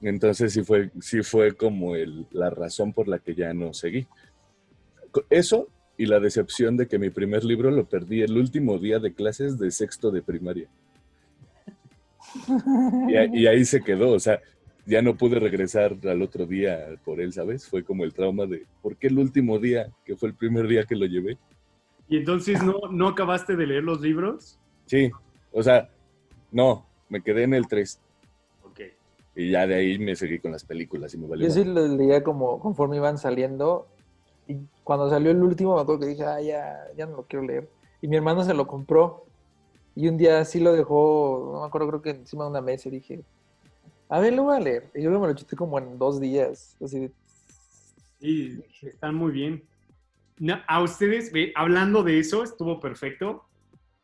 entonces sí fue, sí fue como el, la razón por la que ya no seguí. Eso y la decepción de que mi primer libro lo perdí el último día de clases de sexto de primaria. Y, y ahí se quedó, o sea, ya no pude regresar al otro día por él, ¿sabes? Fue como el trauma de, ¿por qué el último día, que fue el primer día que lo llevé? ¿Y entonces no, no acabaste de leer los libros? Sí, o sea, no, me quedé en el 3 Ok. y ya de ahí me seguí con las películas y me valió. Yo sí lo leía como conforme iban saliendo. Y cuando salió el último, me acuerdo que dije, ah, ya, ya no lo quiero leer. Y mi hermano se lo compró. Y un día sí lo dejó, no me acuerdo, creo que encima de una mesa. Y dije, a ver, lo voy a leer. Y yo me lo chuté como en dos días. Así de, Sí, están muy bien. No, a ustedes, hablando de eso, estuvo perfecto.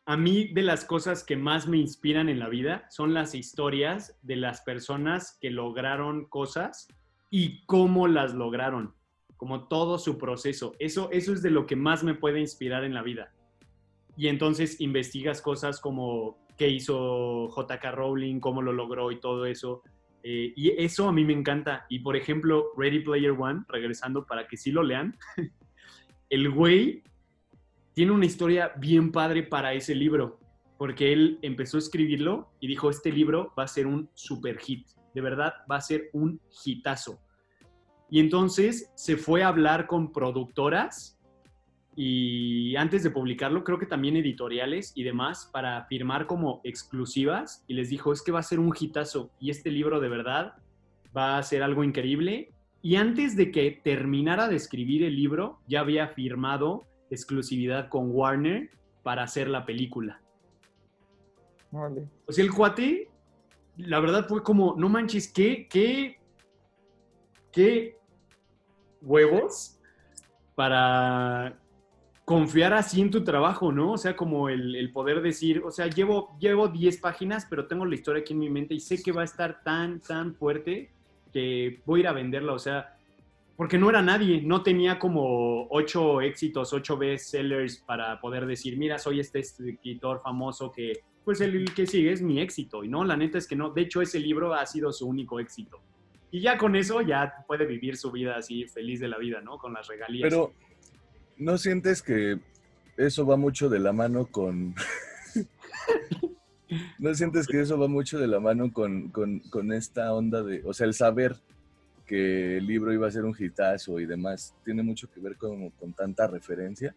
A mí, de las cosas que más me inspiran en la vida son las historias de las personas que lograron cosas y cómo las lograron, como todo su proceso. Eso, eso es de lo que más me puede inspirar en la vida. Y entonces investigas cosas como qué hizo JK Rowling, cómo lo logró y todo eso. Eh, y eso a mí me encanta. Y por ejemplo, Ready Player One, regresando para que sí lo lean, el güey tiene una historia bien padre para ese libro, porque él empezó a escribirlo y dijo, este libro va a ser un super hit, de verdad va a ser un hitazo. Y entonces se fue a hablar con productoras y antes de publicarlo, creo que también editoriales y demás, para firmar como exclusivas y les dijo, es que va a ser un hitazo y este libro de verdad va a ser algo increíble. Y antes de que terminara de escribir el libro, ya había firmado exclusividad con Warner para hacer la película. órale. O sea, el cuate, la verdad fue como, no manches, qué, qué, qué huevos para confiar así en tu trabajo, ¿no? O sea, como el, poder decir, o sea, llevo, llevo 10 páginas, pero tengo la historia aquí en mi mente y sé que va a estar tan, tan fuerte que voy a ir a venderla, o sea, porque no era nadie, no tenía como ocho éxitos, ocho bestsellers para poder decir, mira, soy este escritor famoso que, pues el que sigue es mi éxito, y no, la neta es que no, de hecho ese libro ha sido su único éxito. Y ya con eso ya puede vivir su vida así feliz de la vida, ¿no? Con las regalías. Pero, ¿no sientes que eso va mucho de la mano con... ¿No sientes que eso va mucho de la mano con, con- con esta onda de, o sea, el saber que el libro iba a ser un hitazo y demás, tiene mucho que ver con, con tanta referencia?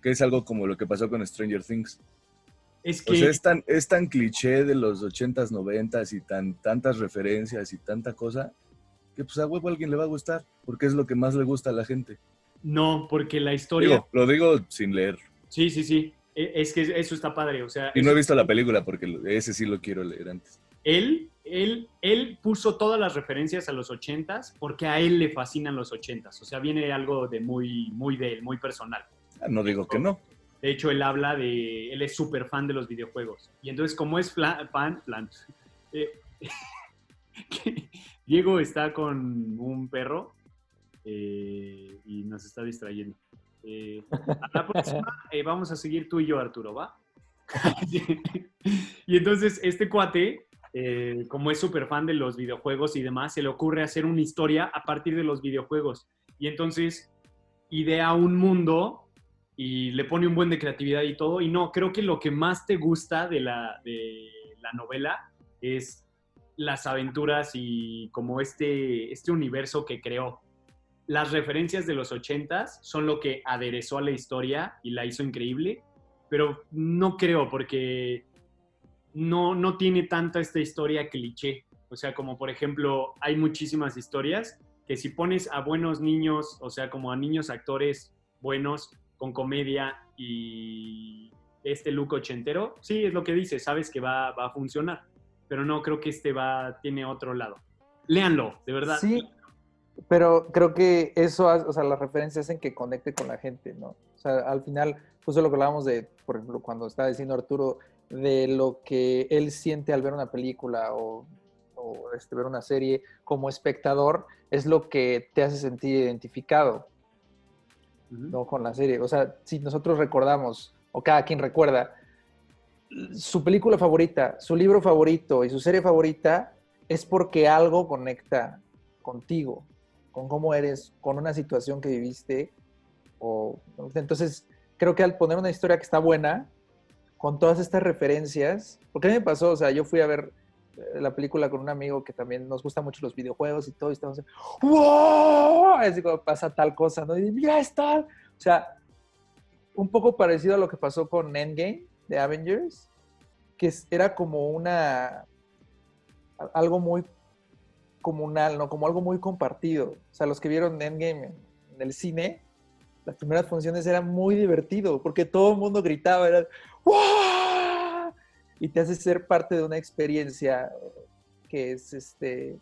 Que es algo como lo que pasó con Stranger Things. Es O que sea, es tan, es tan cliché de los 80s, 90s y tan, tantas referencias y tanta cosa, que pues a huevo alguien le va a gustar, porque es lo que más le gusta a la gente. no, porque la historia... Digo, lo digo sin leer. Sí, sí, sí. E- Es que eso está padre, o sea... Y no he visto la película porque ese sí lo quiero leer antes. él, él, él puso todas las referencias a los ochentas porque a él le fascinan los ochentas. O sea, viene algo de muy, muy de él, muy personal. Ah, no digo que no. De hecho, él habla de, él es súper fan de los videojuegos. Y entonces, como es fan, plan, eh, Diego está con un perro eh, y nos está distrayendo. Eh, a la próxima vamos a seguir tú y yo, Arturo, ¿va? y entonces este cuate, como es súper fan de los videojuegos y demás, se le ocurre hacer una historia a partir de los videojuegos. Y entonces idea un mundo y le pone un buen de creatividad y todo. Y no, creo que lo que más te gusta de la, de la novela es las aventuras y como este, este universo que creó. Las referencias de los ochentas son lo que aderezó a la historia y la hizo increíble, pero no creo porque no, no tiene tanta esta historia cliché. O sea, como por ejemplo, hay muchísimas historias que si pones a buenos niños, o sea, como a niños actores buenos, con comedia y este look ochentero, sí, es lo que dice, sabes que va, va a funcionar pero no creo que este va, tiene otro lado. Léanlo, de verdad. Sí, pero creo que eso, o sea, las referencias hacen que conecte con la gente, ¿no? O sea, al final, justo lo que hablábamos de, por ejemplo, cuando estaba diciendo Arturo, de lo que él siente al ver una película o, o este, ver una serie como espectador, es lo que te hace sentir identificado, ¿no? Con la serie. O sea, si nosotros recordamos, o cada quien recuerda, su película favorita, su libro favorito y su serie favorita es porque algo conecta contigo, con cómo eres, con una situación que viviste. O, entonces, creo que al poner una historia que está buena, con todas estas referencias, porque a mí me pasó, o sea, yo fui a ver la película con un amigo que también nos gusta mucho los videojuegos y todo, y estamos, ¡wow! Así como pasa tal cosa, ¿no? Y mira, está. O sea, un poco parecido a lo que pasó con Endgame, de Avengers, que era como una, algo muy comunal, ¿no? Como algo muy compartido. O sea, los que vieron Endgame en, el cine, las primeras funciones eran muy divertido, porque todo el mundo gritaba, era ¡Wow! Y te hace ser parte de una experiencia que es este...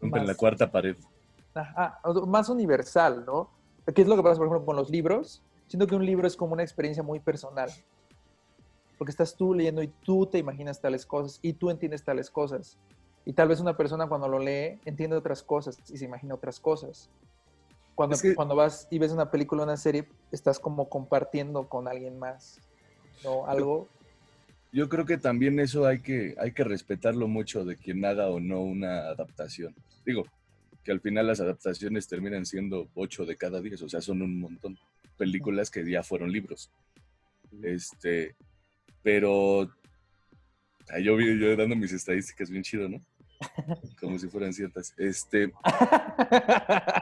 en la cuarta pared. más universal, ¿no? ¿Qué es lo que pasa, por ejemplo, con los libros? Siento que un libro es como una experiencia muy personal porque estás tú leyendo y tú te imaginas tales cosas y tú entiendes tales cosas. Y tal vez una persona cuando lo lee entiende otras cosas y se imagina otras cosas. Cuando, cuando vas y ves una película o una serie, estás como compartiendo con alguien más, ¿no? Algo. Yo creo que también eso hay que, hay que respetarlo mucho de quien haga o no una adaptación. Digo, que al final las adaptaciones terminan siendo ocho de cada diez, o sea, son un montón. Películas que ya fueron libros. Este, pero yo vi yo dando mis estadísticas bien chido, ¿no? Como si fueran ciertas. Este.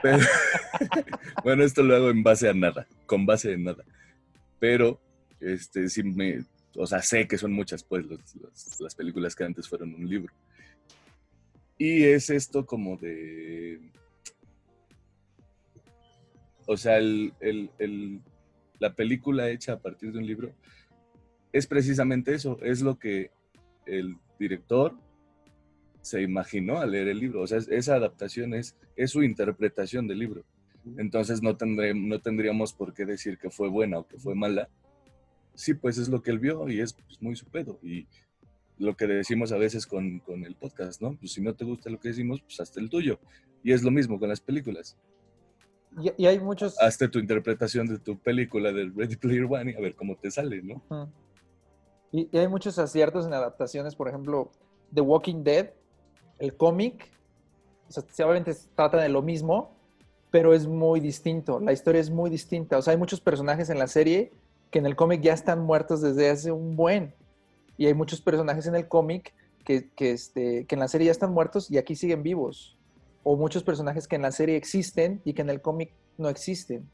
bueno, esto lo hago en base a nada, con base en nada. Pero, este, sí me. O sea, sé que son muchas, pues, las películas que antes fueron un libro. Y es esto como de. O sea, la película hecha a partir de un libro es precisamente eso, es lo que el director se imaginó al leer el libro. O sea, esa adaptación es, es su interpretación del libro. Entonces no, tendré, no tendríamos por qué decir que fue buena o que fue mala. Sí, pues es lo que él vio y es pues, muy su pedo. Y lo que decimos a veces con, con, el podcast, ¿no? Pues si no te gusta lo que decimos, pues hasta el tuyo. Y es lo mismo con las películas. Y, hay muchos... Hazte tu interpretación de tu película del Ready Player One y a ver cómo te sale, ¿no? Y, hay muchos aciertos en adaptaciones, por ejemplo, The Walking Dead, el cómic, o sea, obviamente trata de lo mismo, pero es muy distinto, la historia es muy distinta. O sea, hay muchos personajes en la serie que en el cómic ya están muertos desde hace un buen. Y hay muchos personajes en el cómic que, que, este, que en la serie ya están muertos y aquí siguen vivos. O muchos personajes que en la serie existen y que en el cómic no existen.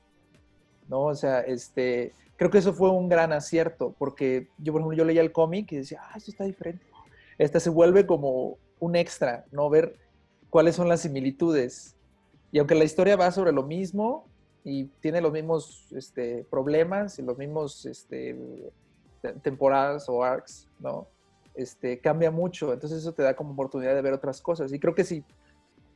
¿No? O sea, este, creo que eso fue un gran acierto, porque yo, por ejemplo, yo leía el cómic y decía, ah, esto está diferente. Esta se vuelve como un extra, ¿no? Ver cuáles son las similitudes. Y aunque la historia va sobre lo mismo y tiene los mismos este, problemas y los mismos este, temporadas o arcs, ¿no? Este, cambia mucho. Entonces eso te da como oportunidad de ver otras cosas. Y creo que si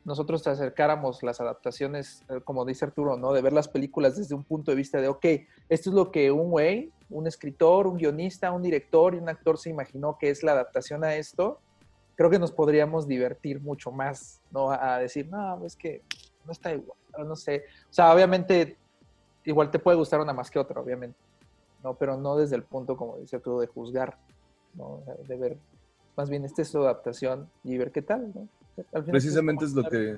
nosotros te acercáramos las adaptaciones, eh, como dice Arturo, ¿no? De ver las películas desde un punto de vista de, ok, esto es lo que un güey, un escritor, un guionista, un director y un actor se imaginó que es la adaptación a esto, creo que nos podríamos divertir mucho más, ¿no? A decir, no, es que no está igual. No sé. O sea, obviamente, igual te puede gustar una más que otra, obviamente. No, pero no desde el punto, como dice tú, de juzgar, ¿no? De ver, más bien, esta es su adaptación y ver qué tal, ¿no? Al final Precisamente es lo que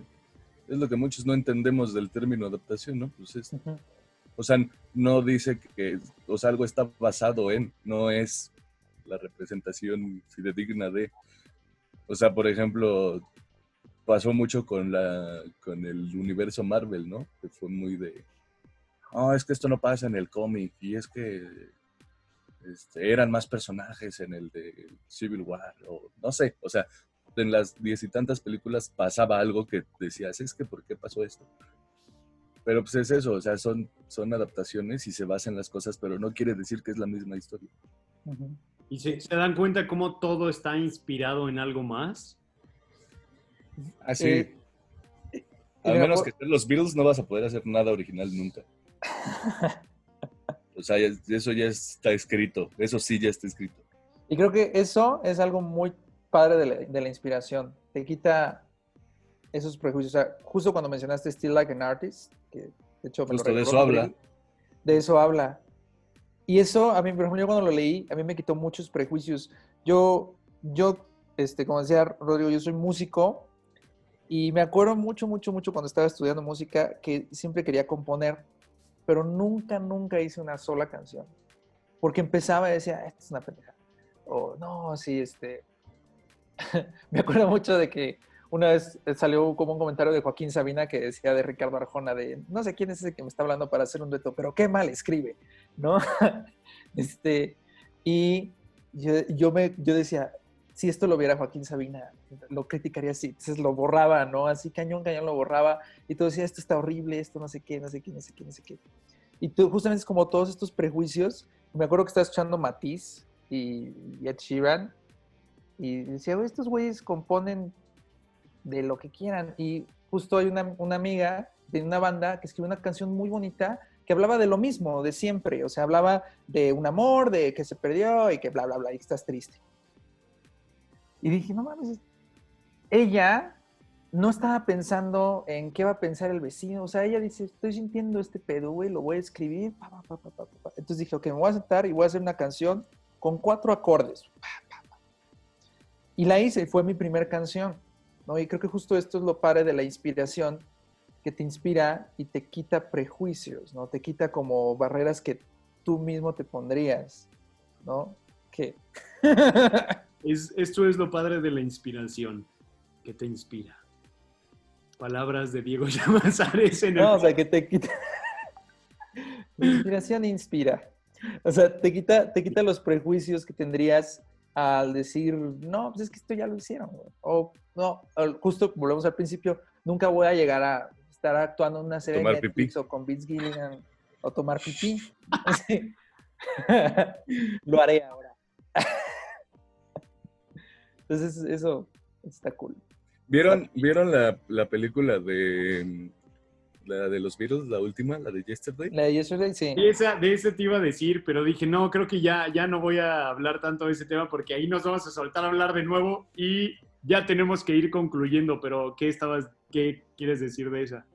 es lo que muchos no entendemos del término adaptación, ¿no? Pues es, o sea, no dice que, o sea, algo está basado en, no es la representación fidedigna de. O sea, por ejemplo, pasó mucho con la con el universo Marvel, ¿no? Que fue muy de no, es que esto no pasa en el cómic y es que este, eran más personajes en el de Civil War o no sé, o sea, en las diez y tantas películas pasaba algo que decías, es que ¿por qué pasó esto? Pero pues es eso, o sea, son, son adaptaciones y se basan en las cosas, pero no quiere decir que es la misma historia. ¿Y se, se dan cuenta cómo todo está inspirado en algo más? Así. Eh, Al menos por- que sean los Beatles no vas a poder hacer nada original nunca. O sea, eso ya está escrito, eso sí ya está escrito. Y creo que eso es algo muy padre de la, de la inspiración. Te quita esos prejuicios. O sea, justo cuando mencionaste Still Like an Artist, que de hecho me lo de eso habla. De eso habla. Y eso, a mí, por ejemplo, yo cuando lo leí, a mí me quitó muchos prejuicios. Yo, yo, este, como decía Rodrigo, yo soy músico y me acuerdo mucho, mucho, mucho cuando estaba estudiando música que siempre quería componer, pero nunca, nunca hice una sola canción. Porque empezaba y decía, esta es una pendeja. O no, sí, este. me acuerdo mucho de que una vez salió como un comentario de Joaquín Sabina que decía de Ricardo Arjona de no sé quién es ese que me está hablando para hacer un reto, pero qué mal escribe, ¿no? este, y yo, yo, me, yo decía, si esto lo viera Joaquín Sabina, lo criticaría así, entonces lo borraba, ¿no? Así cañón, cañón lo borraba, y todo decía, esto está horrible, esto no sé qué, no sé qué, no sé qué, no sé qué. Y tú, justamente es como todos estos prejuicios, me acuerdo que estaba escuchando Matiz y, y Ed Sheeran, y decía, "Güey, estos güeyes componen de lo que quieran. Y justo hay una, una amiga de una banda que escribió una canción muy bonita que hablaba de lo mismo, de siempre. O sea, hablaba de un amor, de que se perdió y que bla, bla, bla, y que estás triste. Y dije, no mames, ella no estaba pensando en qué va a pensar el vecino. O sea, ella dice, estoy sintiendo este pedo, güey, lo voy a escribir. pa, pa, pa, pa, pa, pa". Entonces dije, ok, me voy a sentar y voy a hacer una canción con cuatro acordes. Y la hice, fue mi primera canción. ¿no? Y creo que justo esto es lo padre de la inspiración, que te inspira y te quita prejuicios, ¿no? Te quita como barreras que tú mismo te pondrías, ¿no? Que... Es, esto es lo padre de la inspiración, que te inspira. Palabras de Diego Llamazares en el... no, o sea, que te quita... La inspiración inspira. O sea, te quita, te quita los prejuicios que tendrías al decir, no, pues es que esto ya lo hicieron. güey". O no, justo volvemos al principio, nunca voy a llegar a estar actuando en una serie Tomar de Netflix o con Vince Gilligan o tomar pipí. Sí. lo haré ahora. Entonces, eso está cool. ¿Vieron, ¿vieron la, la película de mm, la de los Beatles, la última, la de Yesterday? La de Yesterday, sí. De, esa, de ese te iba a decir, pero dije, no, creo que ya, ya no voy a hablar tanto de ese tema porque ahí nos vamos a soltar a hablar de nuevo y ya tenemos que ir concluyendo, pero ¿qué estabas, qué quieres decir de esa?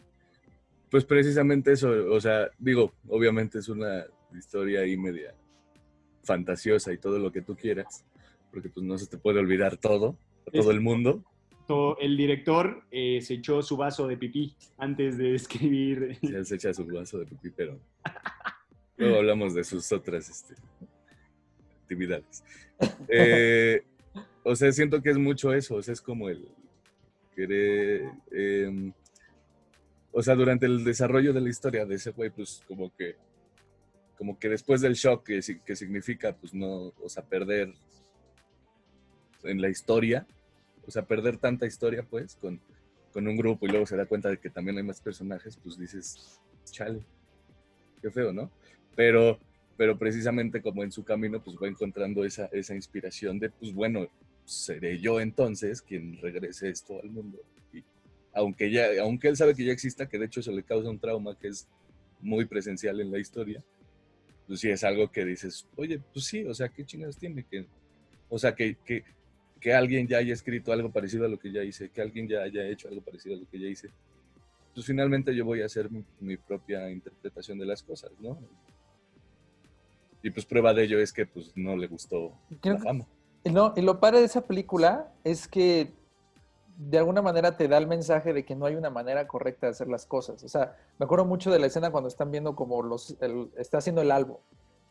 Pues precisamente eso, o sea, digo, obviamente es una historia ahí media fantasiosa y todo lo que tú quieras, porque pues no se te puede olvidar todo, a todo Es- el mundo. El director eh, se echó su vaso de pipí antes de escribir. Ya se echa su vaso de pipí, pero luego hablamos de sus otras este, actividades. Eh, o sea, siento que es mucho eso, o sea, es como el querer... em, o sea, durante el desarrollo de la historia de ese güey, pues como que como que después del shock que, que significa, pues no, o sea, perder en la historia, o sea, perder tanta historia, pues, con, con un grupo y luego se da cuenta de que también hay más personajes, pues dices, chale, qué feo, ¿no? Pero, pero precisamente como en su camino, pues va encontrando esa, esa inspiración de, pues bueno, seré yo entonces quien regrese esto al mundo. Y aunque, ya, aunque él sabe que ya exista, que de hecho eso le causa un trauma que es muy presencial en la historia, pues sí es algo que dices, oye, pues sí, o sea, ¿qué chingados tiene? Que, o sea, que, que alguien ya haya escrito algo parecido a lo que ya hice, que alguien ya haya hecho algo parecido a lo que ya hice. pues finalmente yo voy a hacer mi, mi propia interpretación de las cosas, ¿no? Y pues prueba de ello es que pues no le gustó Creo la que- fama. Y, no, y lo padre de esa película es que de alguna manera te da el mensaje de que no hay una manera correcta de hacer las cosas. O sea, me acuerdo mucho de la escena cuando están viendo como los, el- está haciendo el álbum,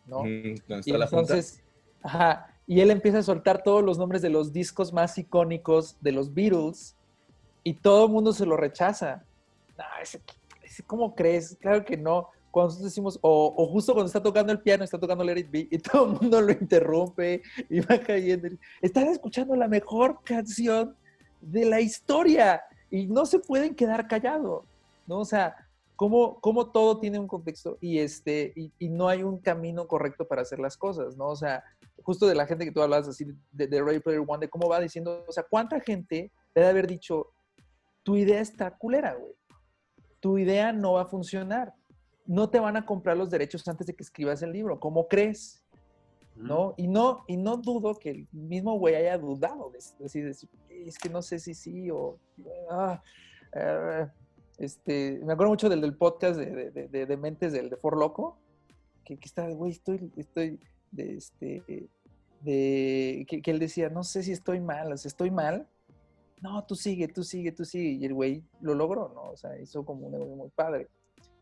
¿no? Mm, cuando Y está la junta. entonces, ajá, y él empieza a soltar todos los nombres de los discos más icónicos de los Beatles y todo el mundo se lo rechaza. No, ese, ese, ¿cómo crees? Claro que no. Cuando nosotros decimos, o, o justo cuando está tocando el piano, está tocando Let It Be, y todo el mundo lo interrumpe y va cayendo. Están escuchando la mejor canción de la historia y no se pueden quedar callados, ¿no? O sea, cómo, cómo todo tiene un contexto y, este, y, y no hay un camino correcto para hacer las cosas, ¿no? O sea, justo de la gente que tú hablas así de, de Ready Player One, de cómo va diciendo, o sea, ¿cuánta gente debe haber dicho, tu idea está culera, güey? Tu idea no va a funcionar. No te van a comprar los derechos antes de que escribas el libro. ¿Cómo crees? ¿no? Y no, y no dudo que el mismo güey haya dudado de, es que no sé si sí o... ah, ah, este, me acuerdo mucho del, del podcast de, de, de, de Mentes del de For Loco, que, que está, güey, estoy, estoy, de este, de, que, que él decía, no sé si estoy mal, o sea, estoy mal. No, tú sigue, tú sigue, tú sigue. Y el güey lo logró, ¿no? O sea, hizo como un negocio muy padre.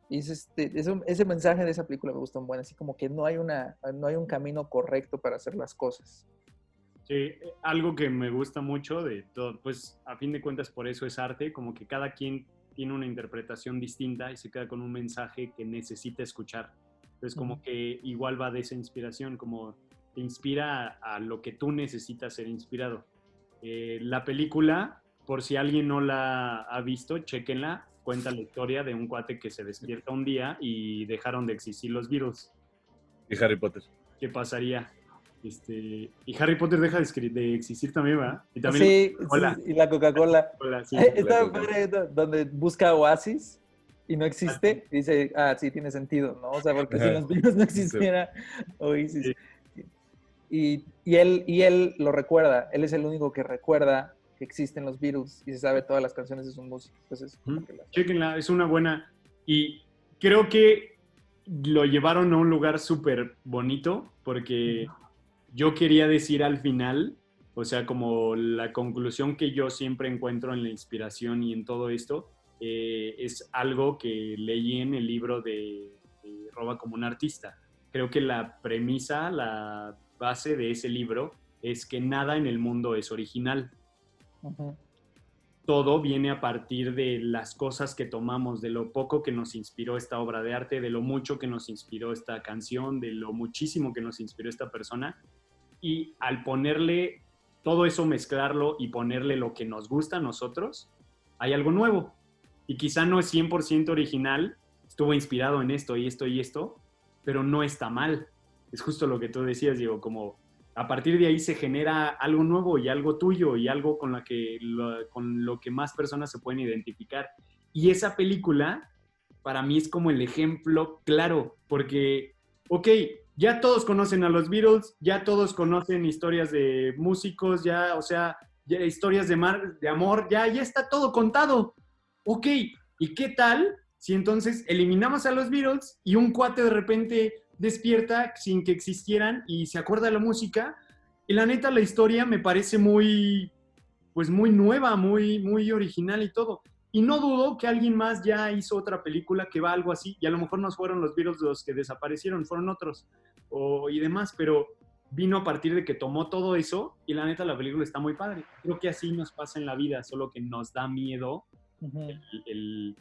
Y es este, ese, ese mensaje de esa película me gustó un buen, así como que no hay, una, no hay un camino correcto para hacer las cosas. Sí, algo que me gusta mucho de todo, pues a fin de cuentas por eso es arte, como que cada quien tiene una interpretación distinta y se queda con un mensaje que necesita escuchar. Entonces como que igual va de esa inspiración, como te inspira a, a lo que tú necesitas ser inspirado. Eh, la película, por si alguien no la ha visto, chequenla, cuenta la historia de un cuate que se despierta un día y dejaron de existir los virus. Y Harry Potter. ¿Qué pasaría? Este, y Harry Potter deja de, existir también, ¿verdad? Y también sí, Coca-Cola. sí, y la Coca-Cola. Hola, sí. Eh, Está la do- donde busca Oasis y no existe, y dice, ah, sí, tiene sentido, ¿no? O sea, porque si los virus no existiera Oasis. Sí. Y, y, él, y él lo recuerda, él es el único que recuerda que existen los Beatles y se sabe todas las canciones de su música. Entonces, las- Chequenla, es una buena. Y creo que lo llevaron a un lugar súper bonito porque yo quería decir al final, o sea, como la conclusión que yo siempre encuentro en la inspiración y en todo esto, eh, es algo que leí en el libro de, de Roba como un artista. Creo que la premisa, la base de ese libro es que nada en el mundo es original todo viene a partir de las cosas que tomamos, de lo poco que nos inspiró esta obra de arte, de lo mucho que nos inspiró esta canción, de lo muchísimo que nos inspiró esta persona. Y al ponerle todo eso, mezclarlo y ponerle lo que nos gusta a nosotros, hay algo nuevo. Y quizá no es 100% original, estuvo inspirado en esto y esto y esto, pero no está mal. Es justo lo que tú decías, Diego, como a partir de ahí se genera algo nuevo y algo tuyo y algo con, la que, lo, con lo que más personas se pueden identificar. Y esa película para mí es como el ejemplo claro, porque, ok, ya todos conocen a los Beatles, ya todos conocen historias de músicos, ya, o sea, ya historias de, mar, de amor, ya, ya está todo contado. Ok, ¿y qué tal si entonces eliminamos a los Beatles y un cuate de repente despierta sin que existieran y se acuerda de la música. Y la neta, la historia me parece muy, pues muy nueva, muy, muy original y todo. Y no dudo que alguien más ya hizo otra película que va algo así, y a lo mejor no fueron los Beatles los que desaparecieron, fueron otros o, y demás, pero vino a partir de que tomó todo eso y la neta la película está muy padre. Creo que así nos pasa en la vida, solo que nos da miedo El, el-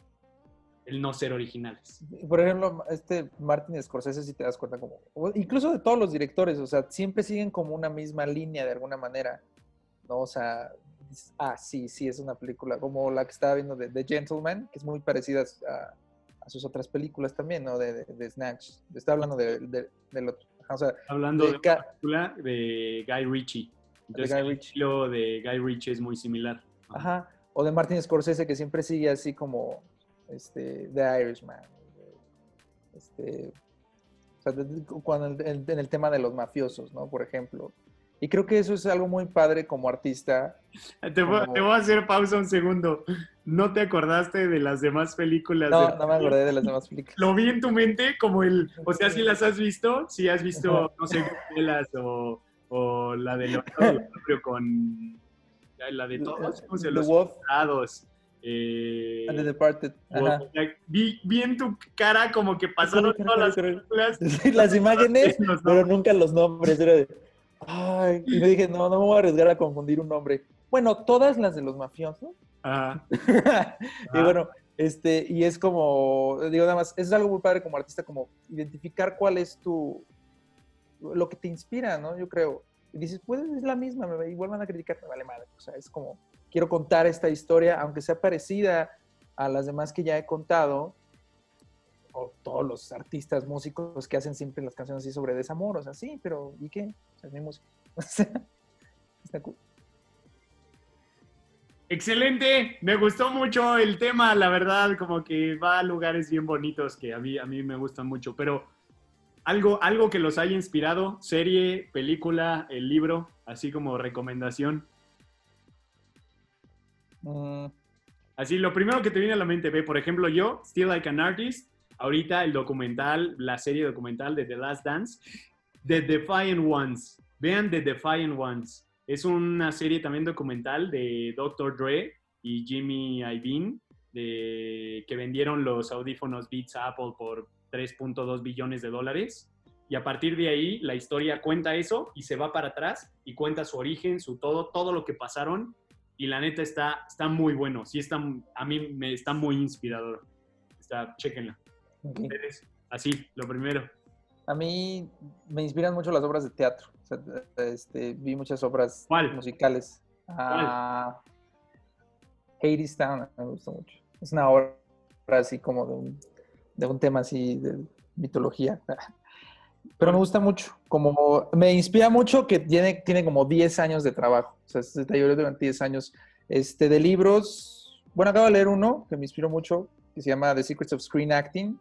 el no ser originales. Por ejemplo, este Martin Scorsese, si te das cuenta, como, incluso de todos los directores, o sea, siempre siguen como una misma línea de alguna manera, ¿no? O sea, ah, sí, sí, es una película, como la que estaba viendo de The Gentleman, que es muy parecida a, a sus otras películas también, ¿no? De, de, de Snatch. Está hablando de, de- del otro. Ajá, O sea, Hablando De de, una película de Guy Ritchie. Entonces, Guy el Ritchie. estilo de Guy Ritchie es muy similar. ajá. O de Martin Scorsese, que siempre sigue así como este, The Irishman. Este, o sea, cuando en, el tema de los mafiosos, ¿no? Por ejemplo. Y creo que eso es algo muy padre como artista. Te, voy, Como- te voy a hacer pausa un segundo. no te acordaste de las demás películas. No, de- no me acordé de las demás películas. Lo vi en tu mente como el, o sea, si las has visto, si has visto, no sé, o, o la de Leonardo DiCaprio con la de todos, ¿cómo se The los. Eh, and The Departed. Sea, vi, vi en tu cara como que pasaron todas las correcto. películas. Las imágenes, Los pero nunca los nombres. Era de, ay, y yo dije, no, no me voy a arriesgar a confundir un nombre. Bueno, todas las de los mafiosos. Ajá. y bueno, este, y es como, digo nada más, es algo muy padre como artista, como identificar cuál es tu, lo que te inspira, ¿no? Yo creo. Y dices, pues es la misma, me, igual van a criticar, me vale madre. O sea, es como, quiero contar esta historia, aunque sea parecida a las demás que ya he contado, o todos los artistas, músicos que hacen siempre las canciones así sobre desamor, o sea, sí, pero ¿y qué? O sea, es mi música. O sea, está cool. Excelente, me gustó mucho el tema, la verdad, como que va a lugares bien bonitos que a mí, a mí me gustan mucho, pero algo, algo que los haya inspirado, serie, película, el libro, así como recomendación. Mm, Así, lo primero que te viene a la mente, ve, por ejemplo, yo, Still Like an Artist, ahorita el documental, la serie documental de The Last Dance, The Defiant Ones. Vean The Defiant Ones. Es una serie también documental de Dr. Dre y Jimmy Iovine, de, que vendieron los audífonos Beats Apple por 3.2 billones de dólares. Y a partir de ahí, la historia cuenta eso y se va para atrás y cuenta su origen, su todo, todo lo que pasaron y la neta está, está muy bueno. Sí, está, a mí me está muy inspirador. Está, chéquenla. ok. Ustedes, Así, lo primero. A mí me inspiran mucho las obras de teatro. O sea, este, vi muchas obras ¿Cuál? musicales. Ah, Hadestown me gustó mucho. Es una obra así como de un, de un tema así de mitología. Pero me gusta mucho. Como me inspira mucho que tiene, tiene como 10 años de trabajo. O sea, se talló durante 10 años este, de libros. Bueno, acabo de leer uno que me inspiró mucho, que se llama The Secrets of Screen Acting.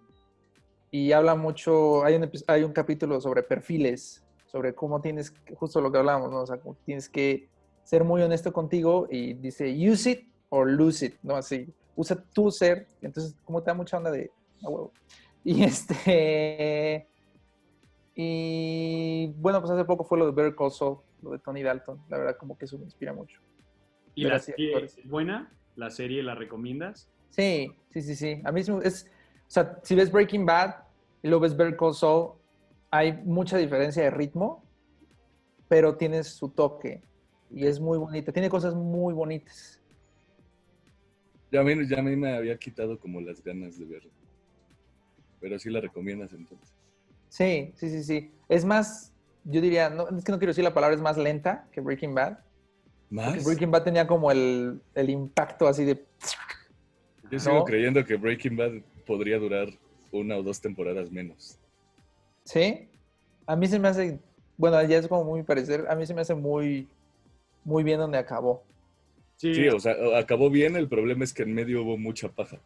Y habla mucho, hay un, hay un capítulo sobre perfiles, sobre cómo tienes, justo lo que hablábamos, ¿no? O sea, tienes que ser muy honesto contigo y dice, use it or lose it, ¿no? Así, usa tu ser. Entonces, como te da mucha onda de, a huevo. Y este, y bueno, pues hace poco fue lo de Better Call Saul, lo de Tony Dalton. La verdad, como que eso me inspira mucho. ¿Y la serie actores. es buena? ¿La serie la recomiendas? Sí, sí, sí, sí. A mí es, o sea, si ves Breaking Bad y luego ves Better Call Saul, hay mucha diferencia de ritmo, pero tiene su toque y es muy bonita. Tiene cosas muy bonitas. Ya a, mí, ya a mí me había quitado como las ganas de verlo. Pero sí la recomiendas entonces. Sí, sí, sí, sí. Es más, yo diría, no, es que no quiero decir la palabra, es más lenta que Breaking Bad. Porque ¿Más? Breaking Bad tenía como el, el impacto así de... Yo sigo ¿no? creyendo que Breaking Bad podría durar una o dos temporadas menos. Sí. A mí se me hace, bueno, ya es como muy parecer, a mí se me hace muy, muy bien donde acabó. Sí, o sea, acabó bien, el problema es que en medio hubo mucha paja.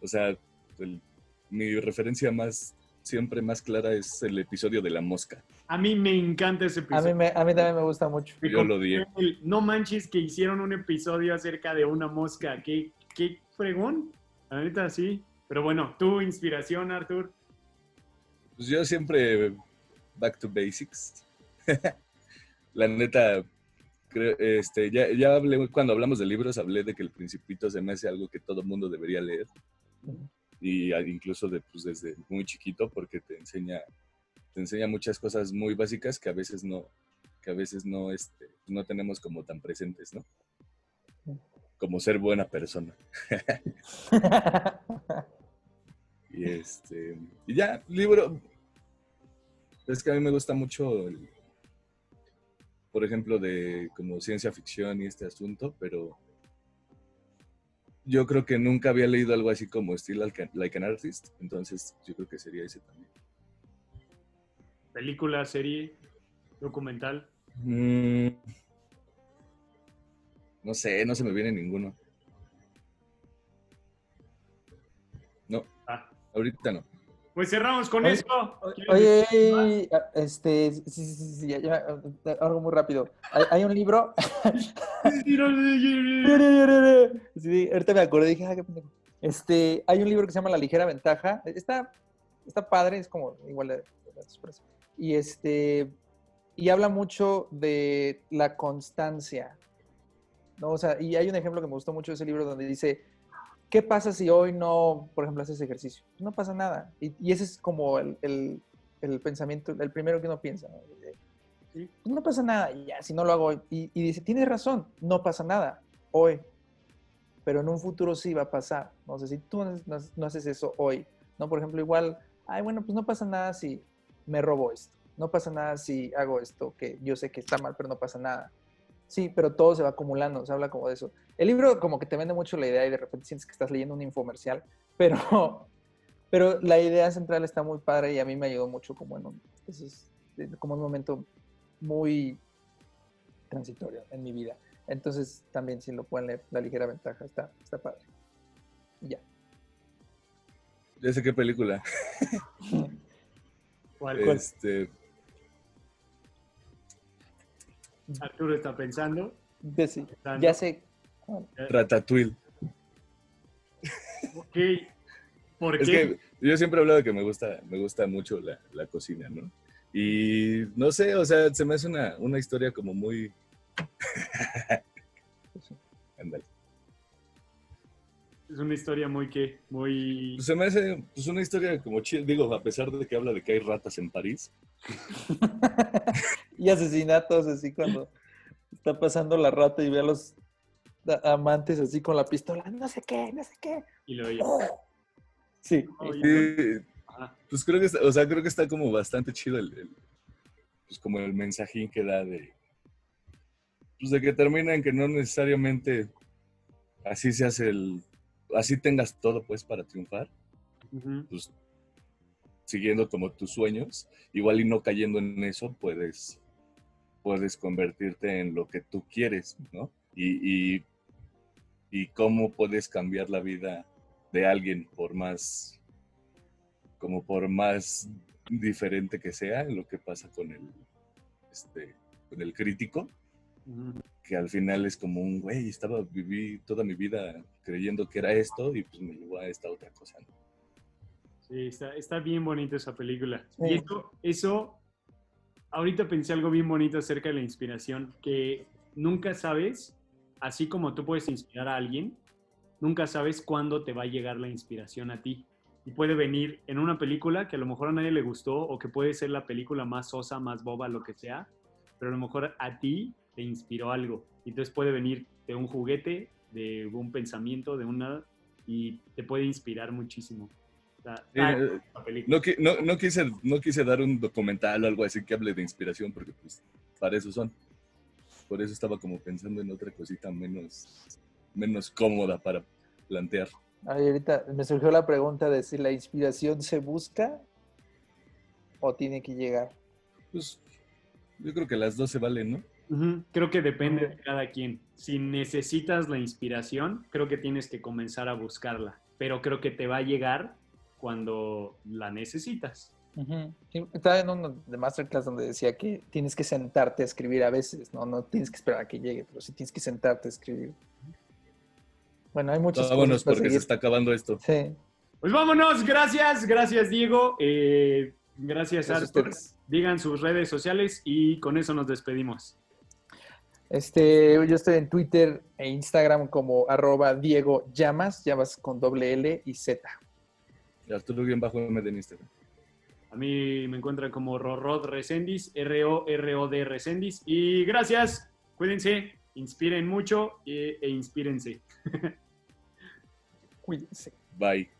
O sea, el- mi referencia más, siempre más clara es el episodio de la mosca. A mí me encanta ese A mí, episodio. me, a mí también me gusta mucho. Me Yo lo odié. no manches que hicieron un episodio acerca de una mosca. ¿Qué, qué fregón? La neta, sí. Pero bueno, tu inspiración, Arthur. Pues yo siempre back to basics. La neta, creo, este, ya, ya hablé, cuando hablamos de libros, hablé de que el Principito se me hace algo que todo mundo debería leer. Y incluso de, pues, desde muy chiquito, porque te enseña, te enseña muchas cosas muy básicas que a veces no, que a veces no, este, no tenemos como tan presentes, ¿no? Como ser buena persona. Y este. Y ya, libro. Es que a mí me gusta mucho el- por ejemplo, de como ciencia ficción y este asunto, pero yo creo que nunca había leído algo así como Still Like, an Artist, entonces yo creo que sería ese también. Película, serie, documental. Mm, no sé, no se me viene ninguno. No, Ah, ahorita no. Pues cerramos con Oye, eso. ¿Quieres Oye, este, sí, sí, sí, sí, ya, ya, algo muy rápido. Hay, hay un libro. Sí, ahorita me acordé, dije, ah, qué pendejo. Este, hay un libro que se llama La ligera ventaja. Está, está padre, es como igual de. Y este, y habla mucho de la constancia. ¿no? O sea, y hay un ejemplo que me gustó mucho de ese libro donde dice, ¿qué pasa si hoy no, por ejemplo, haces ejercicio? No pasa nada. Y, y ese es como el, el- el pensamiento, el primero que uno piensa. ¿no? "Pues no pasa nada, ya, si no lo hago hoy. Y, y dice, tienes razón, no pasa nada hoy, pero en un futuro sí va a pasar. No sé, si tú no, no- no haces eso hoy, ¿no? Por ejemplo, igual, ay, bueno, pues no pasa nada si me robo esto. No pasa nada si hago esto, que yo sé que está mal, pero no pasa nada. Sí, pero todo se va acumulando, se habla como de eso. El libro como que te vende mucho la idea y de repente sientes que estás leyendo un infomercial, pero, pero la idea central está muy padre y a mí me ayudó mucho como en un, eso es, eh, como un momento muy transitorio en mi vida. Entonces también si lo pueden leer, La ligera ventaja, está, está padre. Y ya. Ya sé qué película. ¿Cuál? Este, Arturo está pensando. Ya sé, Pensando. ya sé. Ratatouille. Ok. ¿Por Es qué? que yo siempre he hablado de que me gusta, me gusta mucho la, la cocina, ¿no? Y no sé, o sea, se me hace una, una historia como muy... Es una historia muy que, muy... Pues se me hace pues, una historia como chida, digo, a pesar de que habla de que hay ratas en París. y asesinatos así cuando está pasando la rata y ve a los amantes así con la pistola, no sé qué, no sé qué. Y lo oye. Sí. Oye. Sí, pues creo que, está, o sea, creo que está como bastante chido el, el- pues como el mensajín que da de, pues de que termina en que no necesariamente así se hace el, así tengas todo pues para triunfar, pues siguiendo como tus sueños, igual y no cayendo en eso, puedes, puedes convertirte en lo que tú quieres, ¿no? Y, y, y cómo puedes cambiar la vida de alguien por más, como por más diferente que sea, lo que pasa con el, este, con el crítico. Que al final es como un, güey, estaba, viví toda mi vida creyendo que era esto y pues me llevó a esta otra cosa. ¿no? Sí, está, está bien bonita esa película. Sí. Y eso, eso, ahorita pensé algo bien bonito acerca de la inspiración, que nunca sabes, así como tú puedes inspirar a alguien, nunca sabes cuándo te va a llegar la inspiración a ti. Y puede venir en una película que a lo mejor a nadie le gustó o que puede ser la película más sosa, más boba, lo que sea, pero a lo mejor a ti te inspiró algo. Y entonces puede venir de un juguete, de un pensamiento, de una... y te puede inspirar muchísimo. Está- está Eh, no quise, no quise dar un documental o algo así que hable de inspiración, porque pues para eso son. Por eso estaba como pensando en otra cosita menos, menos cómoda para plantear. Ay, ahorita me surgió la pregunta de si la inspiración se busca o tiene que llegar. Pues yo creo que las dos se valen, ¿no? Creo que depende de cada quien. Si necesitas la inspiración, creo que tienes que comenzar a buscarla, pero creo que te va a llegar cuando la necesitas. Estaba en uno de Masterclass donde decía que tienes que sentarte a escribir a veces, ¿no? No tienes que esperar a que llegue, pero sí tienes que sentarte a escribir. Bueno, hay muchas Vámonos cosas para porque se está acabando esto. Sí, Pues vámonos, gracias, gracias Diego, eh, gracias Gracias a Arthur. ustedes. Digan sus redes sociales y con eso nos despedimos. Este, yo estoy en Twitter e Instagram como arroba Diego Llamas, Llamas con doble L y Z. Y Arturo bien bajo M de Instagram. A mí me encuentran como Rorod Recendis, R-O-R-O-D Recendis. Y gracias, cuídense, inspiren mucho e, e inspírense. Cuídense. Bye.